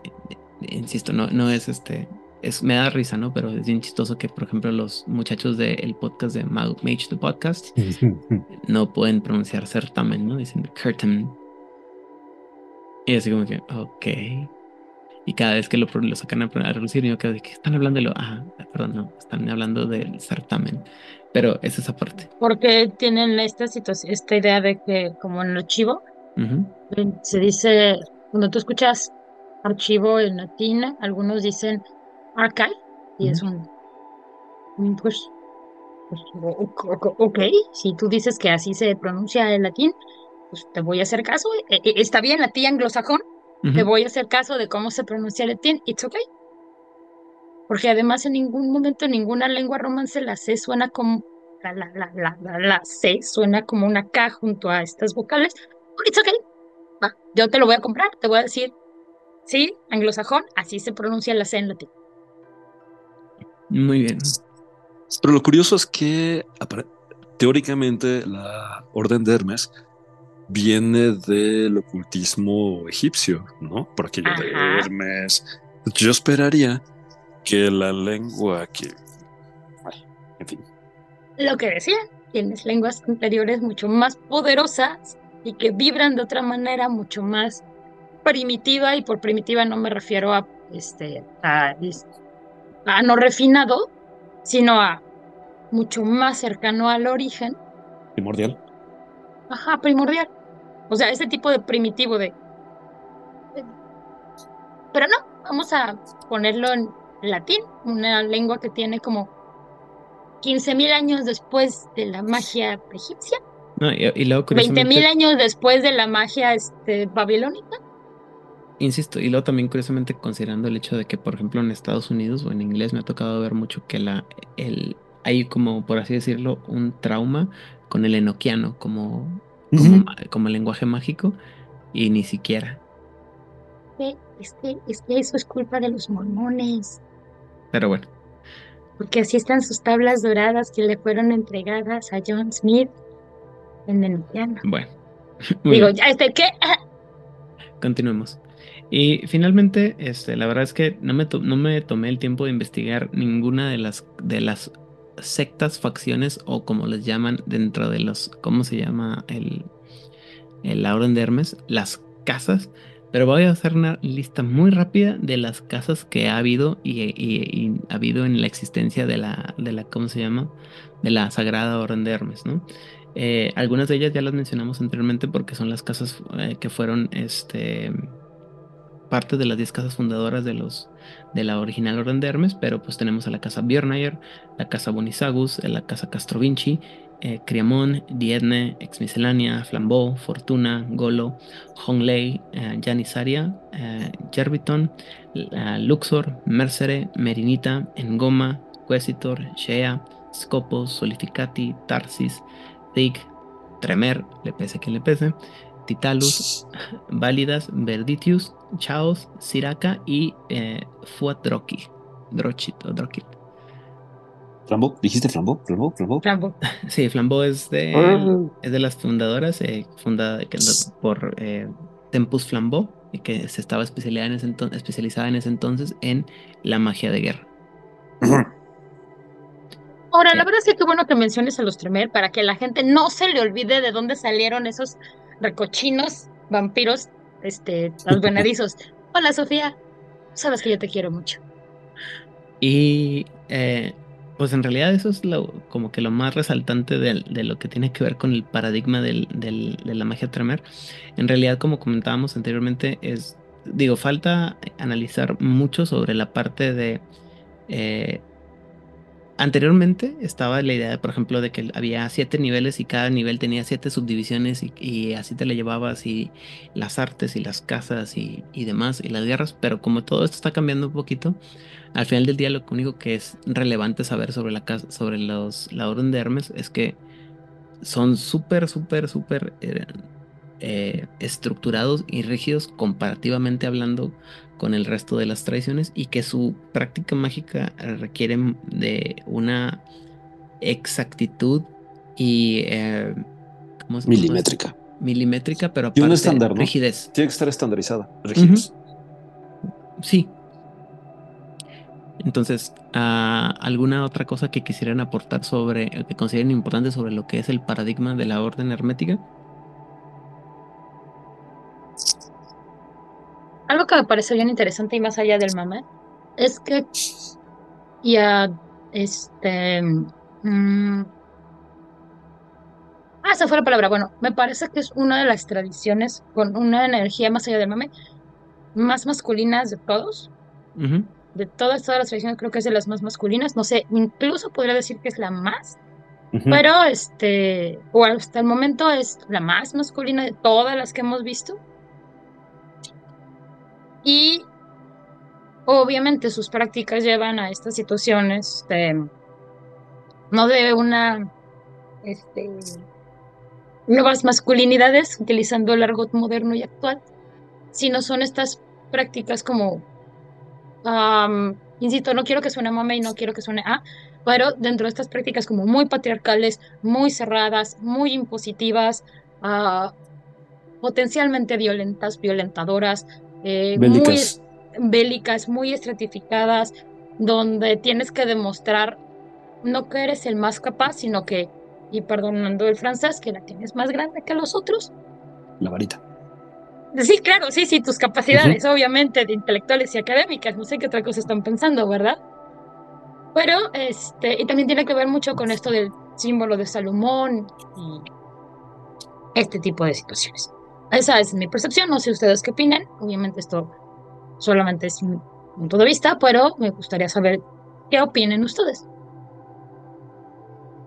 insisto, no, no es este. Es, me da risa, ¿no? Pero es bien chistoso que, por ejemplo, los muchachos del podcast de Mage the Podcast no pueden pronunciar certamen, ¿no? Dicen curtain y así como que, ok. Y cada vez que lo, lo sacan a, relucir, yo quedo de que están hablando de lo, ah, perdón, no, están hablando del certamen. Pero es esa parte. Porque tienen esta situación, esta idea de que, como en el archivo, se dice, cuando tú escuchas archivo en latín, algunos dicen archive, y es un, pues, pues, ok, si tú dices que así se pronuncia en latín, pues te voy a hacer caso. Eh, eh, está bien, a ti anglosajón, te voy a hacer caso de cómo se pronuncia el latín, it's okay. Porque además en ningún momento, en ninguna lengua romance, la C suena como, la, la, la, la, la C suena como una K junto a estas vocales. It's okay. yo te lo voy a comprar, te voy a decir, sí, anglosajón, así se pronuncia la C en latín. Muy bien. Pero lo curioso es que teóricamente la orden de Hermes viene del ocultismo egipcio, ¿no? Por aquello de Hermes. Yo esperaría que la lengua que... En fin. Lo que decía, tienes lenguas anteriores mucho más poderosas y que vibran de otra manera mucho más primitiva y por primitiva no me refiero a este a, a no refinado, sino a mucho más cercano al origen. Primordial. Ajá, primordial. O sea, ese tipo de primitivo de... Pero no, vamos a ponerlo en latín, una lengua que tiene como 15.000 años después de la magia egipcia. No, y, y luego 20.000 curiosamente, años después de la magia este, babilónica. insisto, y luego también curiosamente considerando el hecho de que, por ejemplo, en Estados Unidos o en inglés me ha tocado ver mucho que la, el, hay como, por así decirlo, un trauma con el enoquiano como, como, como lenguaje mágico y ni siquiera. Es que, es que eso es culpa de los mormones, Pero bueno, porque así están sus tablas doradas que le fueron entregadas a John Smith en Enoquiano. bueno. Digo, bien. ya este, ¿qué? Continuemos. Y finalmente, este, la verdad es que no me, no me tomé el tiempo de investigar ninguna de las, de las sectas, facciones o como les llaman dentro de los, ¿cómo se llama? El, el Orden de Hermes, las casas. Pero voy a hacer una lista muy rápida de las casas que ha habido y ha habido en la existencia de la, de la, ¿cómo se llama? De la Sagrada Orden de Hermes, ¿no? Eh, algunas de ellas ya las mencionamos anteriormente porque son las casas eh, que fueron este, parte de las 10 casas fundadoras de, los, de la original Orden de Hermes, pero pues tenemos a la casa Björnayer, la casa Bonisagus, eh, la casa Castrovinci, eh, Criamón, Diedne, Exmiscelánea, Flambeau, Fortuna, Golo, Hongley, eh, Janisaria, eh, Jerviton, eh, Luxor, Mercere, Merinita, Engoma, Quesitor, Shea, Scopus, Solificati, Tarsis, Thig, Tremer, le pese que le pese, Titalus, Válidas, Verditius, Chaos, Siraca y eh, Fuatroki. Drochit o Drokit. ¿Flambo? ¿Dijiste Flambo? ¿Flambo? ¿Flambo? Rambo. Sí, Flambeau es de, Ah. es de las fundadoras, eh, fundada por eh, Tempus Flambeau, y que se estaba especializada en, ese especializada en ese entonces en la magia de guerra. Ahora, la Eh. verdad es que qué bueno que menciones a los Tremer para que la gente no se le olvide de dónde salieron esos recochinos vampiros, este, buenadizos. Hola, Sofía. Sabes que yo te quiero mucho. Y eh, pues en realidad eso es lo, como que lo más resaltante del- de, lo que tiene que ver con el paradigma del- del- de la magia Tremer. En realidad, como comentábamos anteriormente, es, digo, falta analizar mucho sobre la parte de... eh, anteriormente estaba la idea, por ejemplo, de que había siete niveles y cada nivel tenía siete subdivisiones y, así te la llevabas y las artes y las casas y, y demás y las guerras, pero como todo esto está cambiando un poquito, al final del día lo único que es relevante saber sobre la casa, sobre los, la orden de Hermes es que son súper, súper, súper eh, eh, estructurados y rígidos comparativamente hablando con el resto de las tradiciones y que su práctica mágica requiere de una exactitud y eh. Milimétrica. milimétrica, pero Y un aparte estándar, ¿no? rigidez. Tiene que estar estandarizada. Rígidos. Sí. Entonces, ah, ¿alguna otra cosa que quisieran aportar sobre, que consideren importante sobre lo que es el paradigma de la orden hermética? Algo que me parece bien interesante y más allá del mame es que ya este mm, ah esa fue la palabra bueno me parece que es una de las tradiciones con una energía más allá del mame más masculinas de todos. De todas todas las tradiciones creo que es de las más masculinas no sé incluso podría decir que es la más pero este o hasta el momento es la más masculina de todas las que hemos visto y obviamente sus prácticas llevan a estas situaciones no de una este nuevas masculinidades utilizando el argot moderno y actual sino son estas prácticas como insisto no quiero que suene mame y no quiero que suene a pero dentro de estas prácticas como muy patriarcales muy cerradas muy impositivas ah, potencialmente violentas violentadoras eh, muy Bélicas. muy estratificadas, donde tienes que demostrar no que eres el más capaz, sino que, y perdonando el francés, que la tienes más grande que los otros. La varita. Sí, claro, sí, sí, tus capacidades, obviamente, de intelectuales y académicas, no sé qué otra cosa están pensando, ¿verdad? Pero, este, y también tiene que ver mucho con esto del símbolo de Salomón y este tipo de situaciones. Esa es mi percepción, no sé ustedes qué opinan, obviamente esto solamente es mi punto de vista, pero me gustaría saber qué opinen ustedes.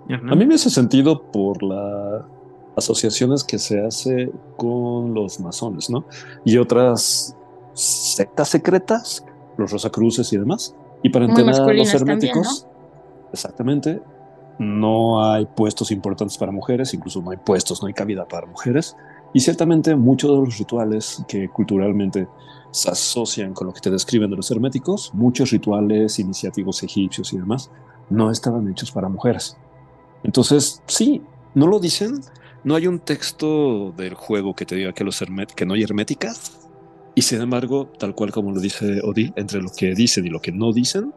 A mí me hace sentido por las asociaciones que se hace con los masones, ¿no? Y otras sectas secretas, los Rosacruces y demás. Y para entender a los herméticos, exactamente, no hay puestos importantes para mujeres, incluso no hay puestos, no hay cabida para mujeres. Y ciertamente muchos de los rituales que culturalmente se asocian con lo que te describen de los herméticos, muchos rituales iniciativos egipcios y demás, no estaban hechos para mujeres. Entonces, sí, no lo dicen. No hay un texto del juego que te diga que, los que no hay herméticas. Y sin embargo, tal cual como lo dice Odil, entre lo que dicen y lo que no dicen,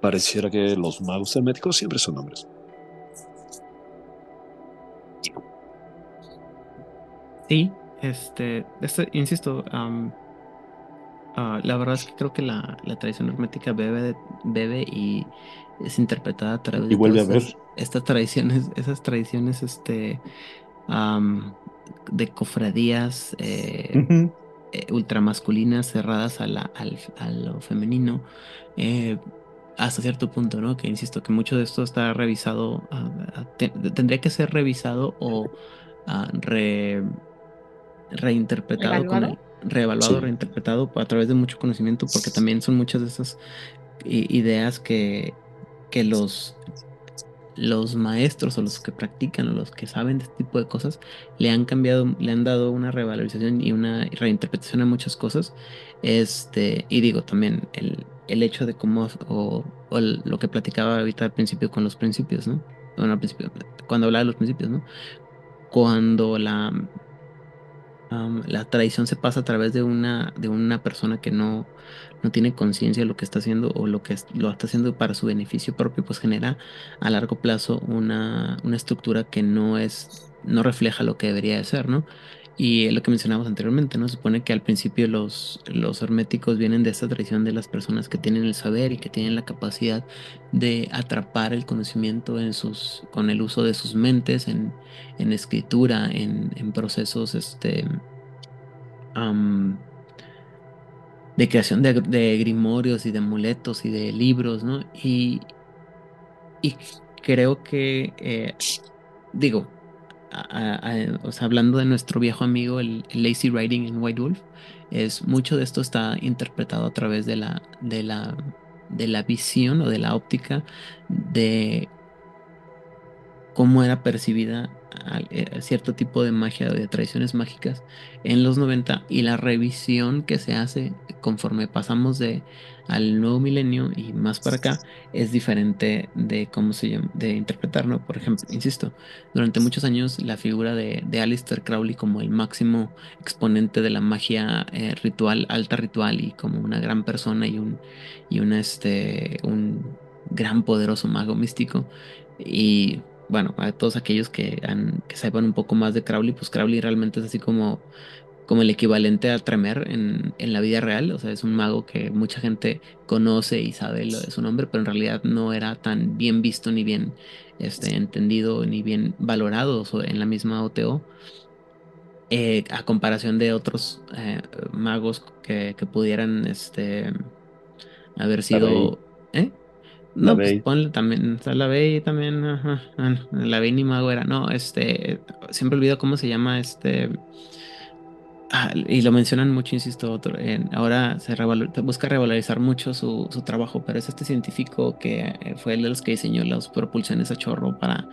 pareciera que los magos herméticos siempre son hombres. Sí, este, este insisto, ah, la verdad es que creo que la, tradición hermética bebe, bebe y es interpretada a través de vuelve a ver. Estas, tradiciones, esas tradiciones, este, de cofradías eh, eh, ultramasculinas cerradas a, la, a lo femenino. Eh, hasta cierto punto, ¿no? Que insisto que mucho de esto está revisado, ah, tendría que ser revisado o ah, re, reinterpretado, con reevaluado, reinterpretado a través de mucho conocimiento, porque también son muchas de esas ideas que, que los, los maestros o los que practican o los que saben de este tipo de cosas le han cambiado, le han dado una revalorización y una reinterpretación a muchas cosas. Este, y digo también el, el hecho de cómo, o, lo que platicaba ahorita al principio con los principios, ¿no? Bueno, al principio, cuando hablaba de los principios, ¿no? Cuando la la tradición se pasa a través de una, de una persona que no, no tiene conciencia de lo que está haciendo o lo que lo está haciendo para su beneficio propio, pues genera a largo plazo una, una estructura que no es, no refleja lo que debería de ser, ¿no? Y lo que mencionamos anteriormente, ¿no? Supone que al principio los, los herméticos vienen de esta tradición de las personas que tienen el saber y que tienen la capacidad de atrapar el conocimiento en sus, con el uso de sus mentes, en, escritura, en, procesos este, de creación de, grimorios y de amuletos y de libros, ¿no? Y, y creo que, eh, digo, o sea, hablando de nuestro viejo amigo, el, lazy writing en White Wolf, es mucho de esto está interpretado a través de la, de la, de la visión o de la óptica de cómo era percibida eh, cierto tipo de magia, de tradiciones mágicas en los 90 y la revisión que se hace conforme pasamos de al nuevo milenio y más para acá es diferente de cómo se llama, de interpretarlo. Por ejemplo, insisto, durante muchos años la figura de, de Alistair Crowley como el máximo exponente de la magia eh, ritual, alta ritual y como una gran persona y un, y una, este, un gran poderoso mago místico. Y bueno, a todos aquellos que, han, que sepan un poco más de Crowley, pues Crowley realmente es así como, como el equivalente a Tremer en, en, la vida real. O sea, es un mago que mucha gente conoce y sabe lo de su nombre, pero en realidad no era tan bien visto ni bien este, entendido ni bien valorado en la misma OTO. Eh, a comparación de otros eh, magos que, que, pudieran este, haber sido... ¿Eh? No, pues ponle también, o la Bey también, ajá, la Bey ni mago era, no, este, siempre olvido cómo se llama este, ah, y lo mencionan mucho, insisto, ahora se busca revalorizar mucho su, su, trabajo, pero es este científico que eh, fue el de los que diseñó las propulsiones a chorro para,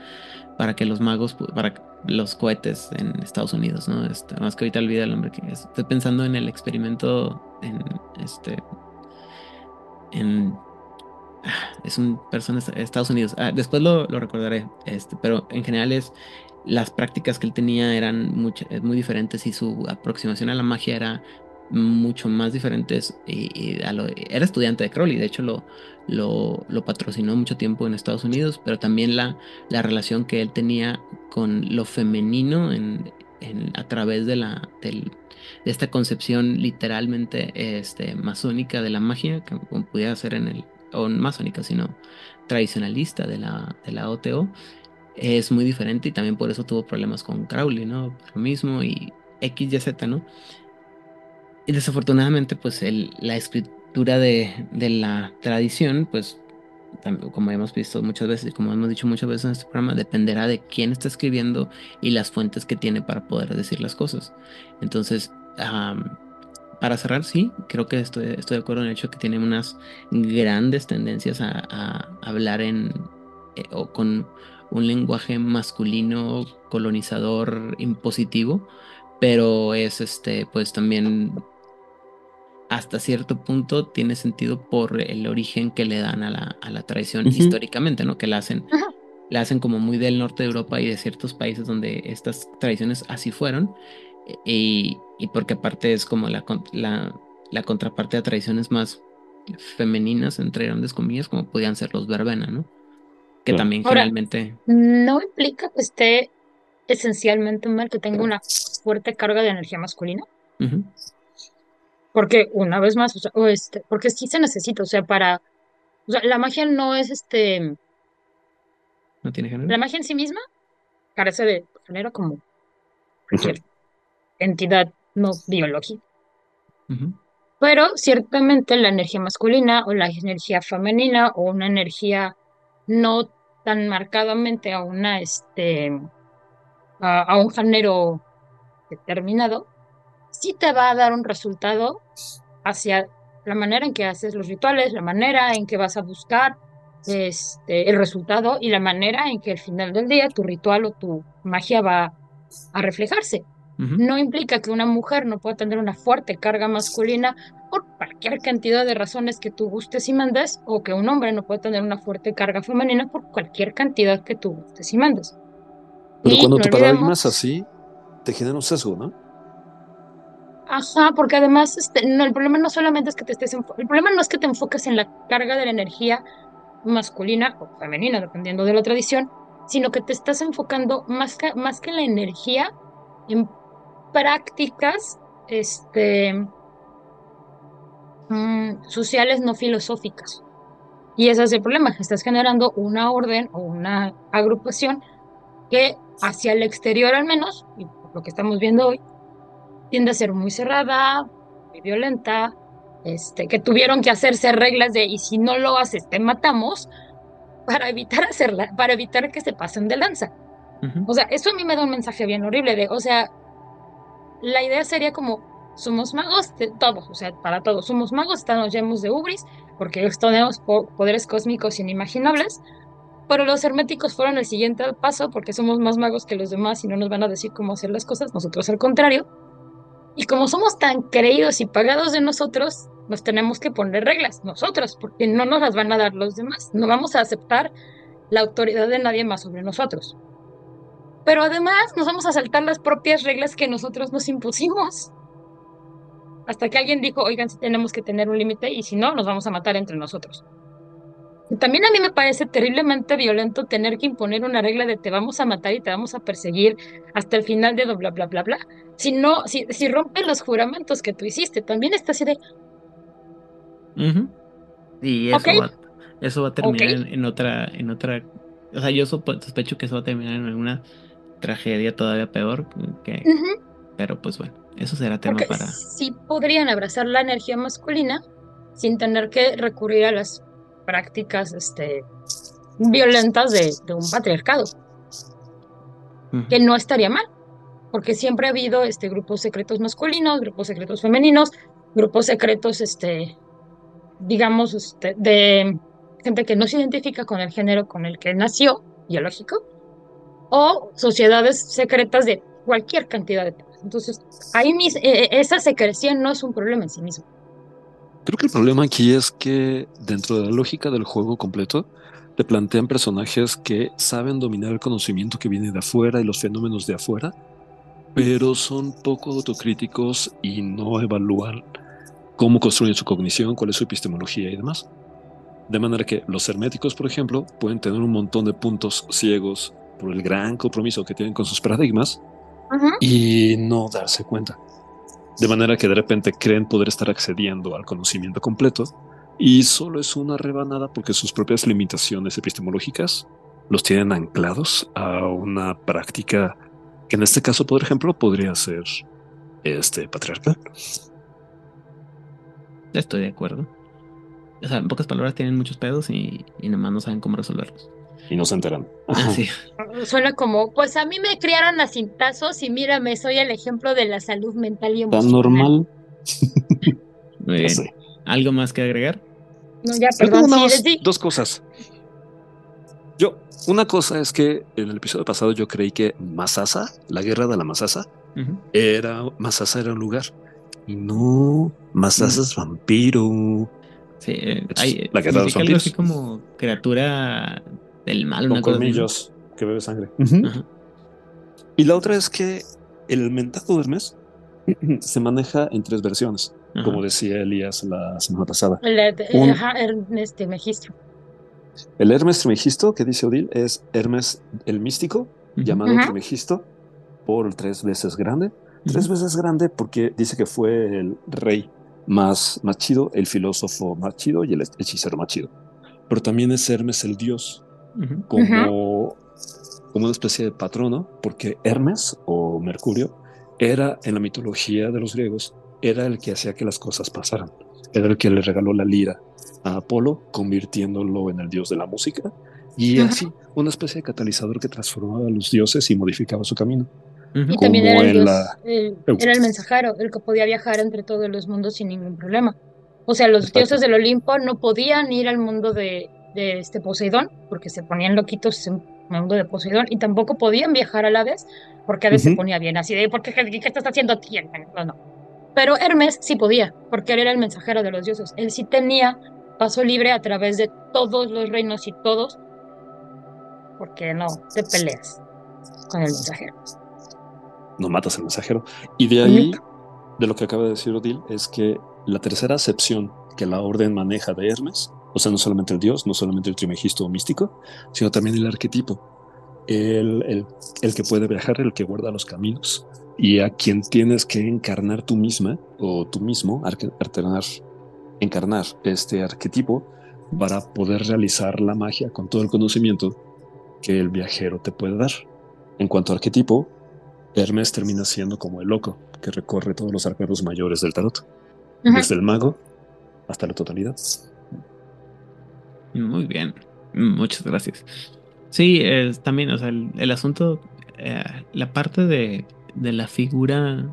para que los magos, para los cohetes en Estados Unidos, ¿no? Este, más que ahorita olvida el nombre que es. Estoy pensando en el experimento en este, en es un persona Estados Unidos. Ah, después lo, recordaré, este, pero en general es las prácticas que él tenía eran muy, muy diferentes y su aproximación a la magia era mucho más diferentes. Y, era estudiante de Crowley, de hecho lo, lo, patrocinó mucho tiempo en Estados Unidos, pero también la, la relación que él tenía con lo femenino en, a través de, la, de esta concepción literalmente este, masónica de la magia, que pudiera ser en el, o masónica, sino tradicionalista de la, de la OTO, es muy diferente y también por eso tuvo problemas con Crowley, ¿no? lo mismo y X, Y, Z, ¿no? Y desafortunadamente, pues el, la escritura de, de la tradición, pues como hemos visto muchas veces y como hemos dicho muchas veces en este programa, dependerá de quién está escribiendo y las fuentes que tiene para poder decir las cosas. Entonces, para cerrar, sí, creo que estoy, estoy de acuerdo en el hecho que tiene unas grandes tendencias a, hablar en eh, o con un lenguaje masculino colonizador impositivo, pero es este, pues también hasta cierto punto tiene sentido por el origen que le dan a la, a la tradición históricamente, ¿no? Que la hacen, la hacen como muy del norte de Europa y de ciertos países donde estas tradiciones así fueron. Y, y porque aparte es como la, la, la, contraparte de tradiciones más femeninas, entre grandes comillas, como podían ser los verbena, ¿no? Que también generalmente... No implica que esté esencialmente mal que tenga una fuerte carga de energía masculina. Porque una vez más, o, este, porque sí se necesita, o sea, para, o sea, la magia no es este, no tiene género. La magia en sí misma carece de género como cualquier entidad no biológica. Pero ciertamente la energía masculina o la energía femenina o una energía no tan marcadamente a una este a un género determinado sí te va a dar un resultado hacia la manera en que haces los rituales, la manera en que vas a buscar este, el resultado y la manera en que al final del día tu ritual o tu magia va a reflejarse. No implica que una mujer no pueda tener una fuerte carga masculina por cualquier cantidad de razones que tú gustes y mandes, o que un hombre no pueda tener una fuerte carga femenina por cualquier cantidad que tú gustes y mandes. Pero cuando tu paradigma es así, te genera un sesgo, ¿no? Ajá, porque además este, no, el problema no solamente es que te estés, el problema no es que te enfoques en la carga de la energía masculina o femenina, dependiendo de la tradición, sino que te estás enfocando más que, más que en la energía en prácticas este, mm, sociales no filosóficas. Y ese es el problema, estás generando una orden o una agrupación que hacia el exterior al menos, y lo que estamos viendo hoy, tiende a ser muy cerrada, muy violenta, este, que tuvieron que hacerse reglas de y si no lo haces te matamos para evitar hacerla, para evitar que se pasen de lanza. O sea, eso a mí me da un mensaje bien horrible de, o sea, la idea sería como somos magos de todos, o sea, para todos, somos magos, estamos llenos de ubris, porque tenemos poderes cósmicos inimaginables, pero los herméticos fueron el siguiente paso porque somos más magos que los demás y no nos van a decir cómo hacer las cosas, nosotros al contrario, y como somos tan creídos y pagados de nosotros, nos tenemos que poner reglas nosotros, porque no nos las van a dar los demás. No vamos a aceptar la autoridad de nadie más sobre nosotros. Pero además nos vamos a saltar las propias reglas que nosotros nos impusimos. Hasta que alguien dijo, oigan, si tenemos que tener un límite y si no, nos vamos a matar entre nosotros. También a mí me parece terriblemente violento tener que imponer una regla de te vamos a matar y te vamos a perseguir hasta el final de bla bla bla bla. Si no, si, si rompes los juramentos que tú hiciste, también está así de. Y eso, va, eso va a terminar en, otra, en otra. O sea, yo sospecho que eso va a terminar en alguna tragedia todavía peor. Que, Pero pues bueno, eso será tema para. Sí podrían abrazar la energía masculina sin tener que recurrir a las prácticas este, violentas de, un patriarcado, que no estaría mal, porque siempre ha habido este, grupos secretos masculinos, grupos secretos femeninos, grupos secretos, este, digamos, este, de gente que no se identifica con el género con el que nació, biológico, o sociedades secretas de cualquier cantidad de temas. Entonces, ahí mis, e, e, esa secreción no es un problema en sí mismo. Creo que el problema aquí es que dentro de la lógica del juego completo, te plantean personajes que saben dominar el conocimiento que viene de afuera y los fenómenos de afuera, pero son poco autocríticos y no evalúan cómo construyen su cognición, cuál es su epistemología y demás. De manera que los herméticos, por ejemplo, pueden tener un montón de puntos ciegos por el gran compromiso que tienen con sus paradigmas y no darse cuenta. De manera que de repente creen poder estar accediendo al conocimiento completo y solo es una rebanada porque sus propias limitaciones epistemológicas los tienen anclados a una práctica que en este caso, por ejemplo, podría ser este patriarcal. Estoy de acuerdo. O sea, en pocas palabras tienen muchos pedos y, y nomás no saben cómo resolverlos. Y no se enteran. Ah, sí. Suena como, pues a mí me criaron a cintazos y mírame, soy el ejemplo de la salud mental y Tan emocional. normal. Muy bien. sé. ¿Algo más que agregar? No, ya, Pero perdón, sí, dos cosas. Yo, una cosa es que en el episodio pasado yo creí que Masasa, la guerra de la Masasa, era Masasa era un lugar. Y no, Masasa es vampiro. Sí, eh, Es hay, la guerra de los significa algo así vampiros. como criatura del mal, Con colmillos que bebe sangre. Ajá. Y la otra es que el mentado Hermes se maneja en tres versiones, Ajá. como decía Elías la semana pasada. El, el- Un- ajá, el- Hermes Trimegisto que dice Odil es Hermes el místico, llamado Ajá. Trimegisto, por tres veces grande. Tres veces grande porque dice que fue el rey más, más chido, el filósofo más chido y el hechicero más chido. Pero también es Hermes el dios, Como, como una especie de patrono, porque Hermes o Mercurio era en la mitología de los griegos, era el que hacía que las cosas pasaran. Era el que le regaló la lira a Apolo, convirtiéndolo en el dios de la música, y Ajá. así una especie de catalizador que transformaba a los dioses y modificaba su camino. Y también Como era el, en dios, la- el- Eu. era el mensajero, el que podía viajar entre todos los mundos sin ningún problema. O sea, los Exacto. dioses del Olimpo no podían ir al mundo de, de este Poseidón, porque se ponían loquitos en el mundo de Poseidón, y tampoco podían viajar a Hades, porque Hades se Ujú. ponía bien así de, ¿por qué, qué, qué estás haciendo aquí? No, no. Pero Hermes sí podía, porque él era el mensajero de los dioses. Él sí tenía paso libre a través de todos los reinos y todos, porque no te peleas con el mensajero. no matas al mensajero. Y de ahí, de lo que acaba de decir Odil, es que la tercera acepción que la orden maneja de Hermes, o sea, no solamente el dios, no solamente el trimegisto místico, sino también el arquetipo. El, el, el que puede viajar, el que guarda los caminos, y a quien tienes que encarnar tú misma o tú mismo, alternar, encarnar este arquetipo para poder realizar la magia con todo el conocimiento que el viajero te puede dar. En cuanto a arquetipo, Hermes termina siendo como el loco que recorre todos los arcanos mayores del tarot, desde el mago hasta la totalidad. Muy bien, muchas gracias. Sí, es también, o sea, el, el asunto, eh, la parte de, de la figura,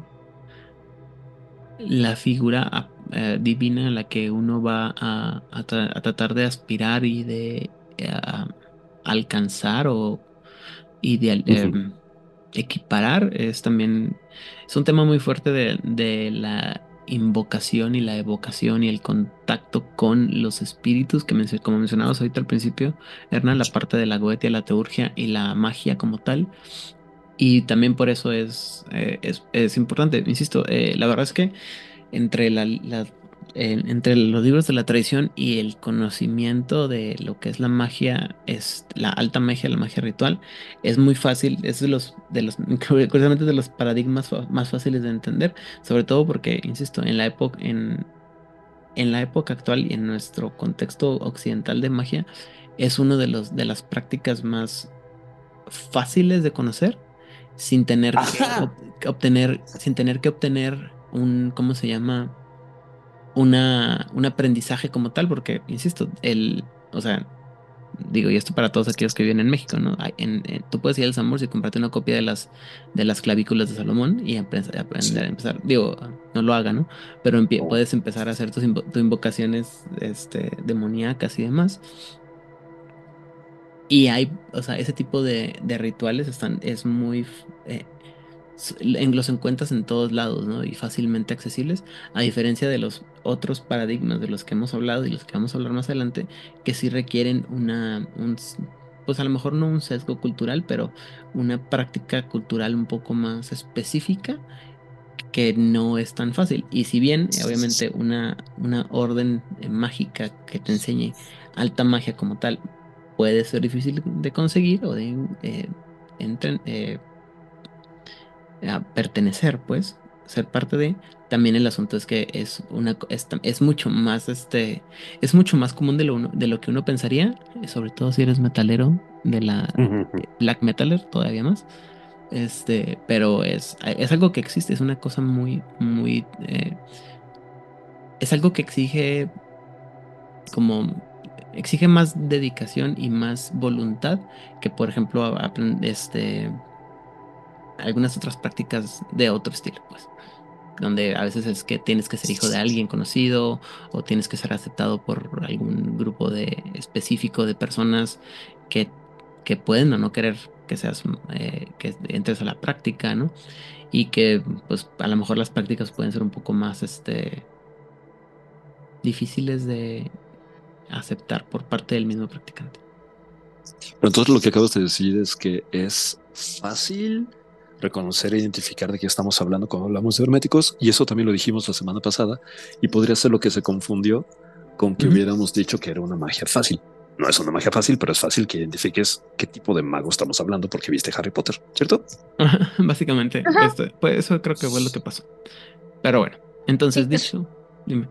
la figura eh, divina a la que uno va a, a tra- a tratar de aspirar y de eh, alcanzar o y de Ujú. em, equiparar es también es un tema muy fuerte de, de la invocación y la evocación y el contacto con los espíritus que menc- como mencionabas ahorita al principio Hernán la parte de la goetia la teurgia y la magia como tal. Y también por eso es eh, es, importante insisto eh, la verdad es que entre la, la- eh, entre los libros de la tradición y el conocimiento de lo que es la magia, es la alta magia, la magia ritual, es muy fácil, es de los, de los, curiosamente de los paradigmas más fáciles de entender, sobre todo porque, insisto, en la época, en, en la época actual y en nuestro contexto occidental de magia, es uno de los de las prácticas más fáciles de conocer sin tener que, Ajá. ob- que obtener, sin tener que obtener un, ¿cómo se llama? Una, un aprendizaje como tal, porque, insisto, el, o sea, digo, y esto para todos aquellos que viven en México, ¿no? En- en- tú puedes ir al Samurs y comprarte una copia de las, de las clavículas de Salomón y apre- aprender a empezar. Digo, no lo haga, ¿no? Pero empie- No. puedes empezar a hacer tus, invo- tus invocaciones este, demoníacas y demás. Y hay, o sea, ese tipo de, de rituales están, es muy, eh, en- los encuentras en todos lados, ¿no? Y fácilmente accesibles, a diferencia de los otros paradigmas de los que hemos hablado y los que vamos a hablar más adelante, que sí requieren una, un, pues a lo mejor no un sesgo cultural, pero una práctica cultural un poco más específica que no es tan fácil. Y si bien, obviamente, una, una orden mágica que te enseñe alta magia como tal puede ser difícil de conseguir o de eh, eh, pertenecer, pues, ser parte de. También el asunto es que es una es, mucho más este es mucho más común de lo de lo que uno pensaría, sobre todo si eres metalero de la black metaler todavía más. Este, pero es, es algo que existe, es una cosa muy, muy. Eh, es algo que exige como exige más dedicación y más voluntad que por ejemplo este algunas otras prácticas de otro estilo pues donde a veces es que tienes que ser hijo de alguien conocido o tienes que ser aceptado por algún grupo de específico de personas que, que pueden o no querer que seas, eh, que entres a la práctica, ¿no? Y que, pues, a lo mejor las prácticas pueden ser un poco más, este, difíciles de aceptar por parte del mismo practicante. Pero entonces lo que acabas de decir es que es fácil reconocer e identificar de qué estamos hablando cuando hablamos de herméticos, y eso también lo dijimos la semana pasada, y podría ser lo que se confundió con que hubiéramos dicho que era una magia fácil. No es una magia fácil, pero es fácil que identifiques qué tipo de mago estamos hablando porque viste Harry Potter, ¿cierto? Básicamente, pues eso creo que fue lo que pasó. Pero bueno, entonces dicho,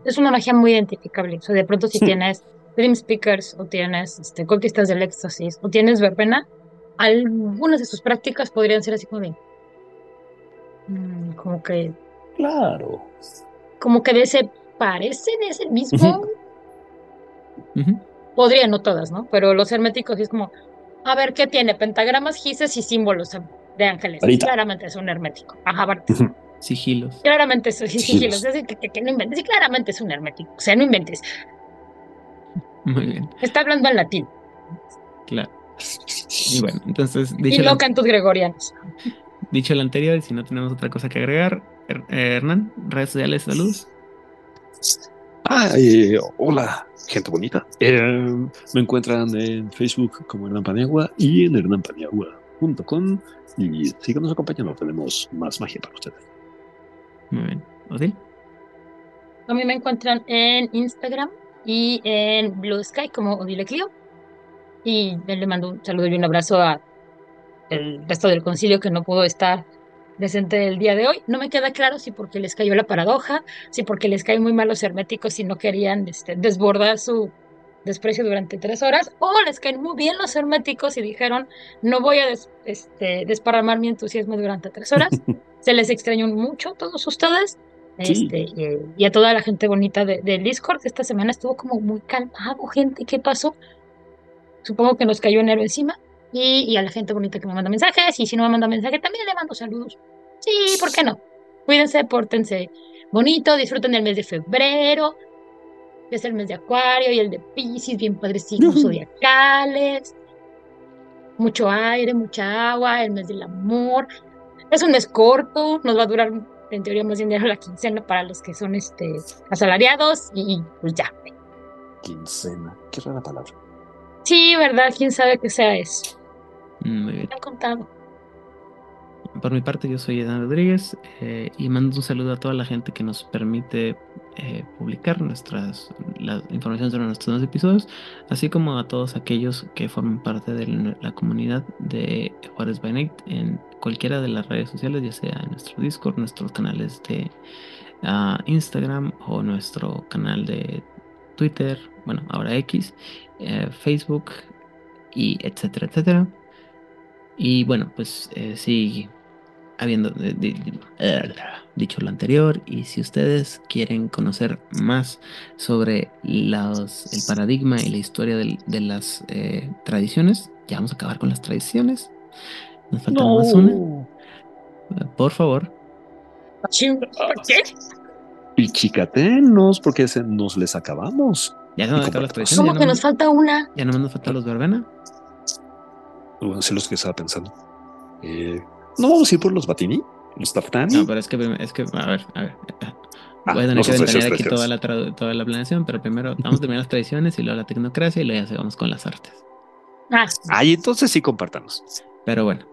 es, una magia muy identificable. O sea, de pronto si tienes Dream Speakers o tienes este, Conquistas del Éxtasis o tienes Verbena, algunas de sus prácticas podrían ser así como de... Mm, como que... Claro. Como que de ese parece de ese mismo podría, no todas, ¿no? Pero los herméticos es como, a ver, ¿qué tiene? Pentagramas, gises y símbolos de ángeles. Claramente es un hermético. Ajá, Sigilos. Claramente es sigilos. Es que, que, no inventes. Sí, claramente es un hermético. O sea, no inventes. Muy bien. Está hablando en latín. Claro. Y bueno, entonces. Y no cantos gregorianos. Dicho lo anterior, y si no tenemos otra cosa que agregar, eh, Hernán, redes sociales, saludos. Ah, eh, hola, gente bonita. Eh, me encuentran en Facebook como Hernán Paniagua y en hernanpaniagua.com y síganos acompañando, tenemos más magia para ustedes. Muy bien. ¿Odil? A mí me encuentran en Instagram y en Blue Sky como Odile Clio. Y le mando un saludo y un abrazo a el resto del concilio que no pudo estar presente el día de hoy. No me queda claro si porque les cayó la paradoja, si porque les caen muy mal los herméticos y no querían este, desbordar su desprecio durante tres horas, o les caen muy bien los herméticos y dijeron, no voy a este, desparramar mi entusiasmo durante tres horas. Se les extrañó mucho a todos ustedes. Este, y, a toda la gente bonita del de Discord, esta semana estuvo como muy calmado, gente, ¿qué pasó? Supongo que nos cayó enero encima, y, a la gente bonita que me manda mensajes. Y si no me manda mensaje, también le mando saludos. Sí, ¿por qué no? Cuídense, pórtense bonito, disfruten el mes de febrero. Es el mes de Acuario y el de Pisces, bien padres signos zodiacales. Mucho aire, mucha agua, el mes del amor. Es un mes corto, nos va a durar en teoría más dinero la quincena para los que son este asalariados y pues ya. Quincena, qué rara palabra. Sí, ¿verdad? ¿Quién sabe qué sea eso? Mm, muy bien. han contado. Por mi parte, yo soy Edan Rodríguez eh, y mando un saludo a toda la gente que nos permite eh, publicar nuestras la información sobre nuestros nuevos episodios, así como a todos aquellos que forman parte de la comunidad de Juárez by Night en cualquiera de las redes sociales, ya sea en nuestro Discord, nuestros canales de ah, Instagram o nuestro canal de Twitter, bueno, ahora X, eh, Facebook y etcétera, etcétera. Y bueno, pues eh, sí, habiendo dicho lo anterior, y si ustedes quieren conocer más sobre los, el paradigma y la historia de, las eh, tradiciones, ya vamos a acabar con las tradiciones. Nos falta más una. Por favor. ¿Qué? Y chicatenos, porque nos les acabamos. Ya no nos las tradiciones. ¿Cómo que nos falta una? Ya no nos falta los verbena. Bueno, sé los que estaba pensando. Eh, no vamos a ir por los Batini, los Taftani. No, pero es que, es que, a ver, a ver. Ah, Voy a tener que detallar aquí toda la, toda la planeación, pero primero vamos a terminar las tradiciones y luego la tecnocracia y luego ya vamos con las artes. Ah, Ay, entonces sí, compártanos. Pero bueno,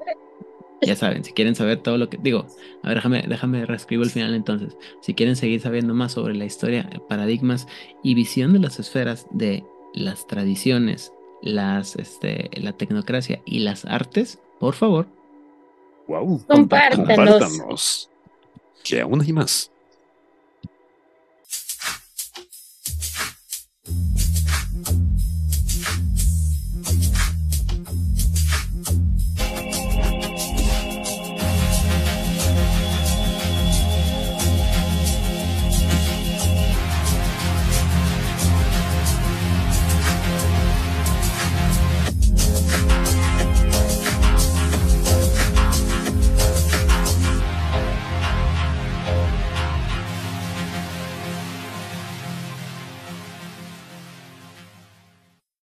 ya saben, si quieren saber todo lo que digo, a ver, déjame, déjame reescribo el final entonces. Si quieren seguir sabiendo más sobre la historia, paradigmas y visión de las esferas de las tradiciones, las, este, la tecnocracia y las artes, por favor, Wow. compártanos. Compártanos. Que aún hay más.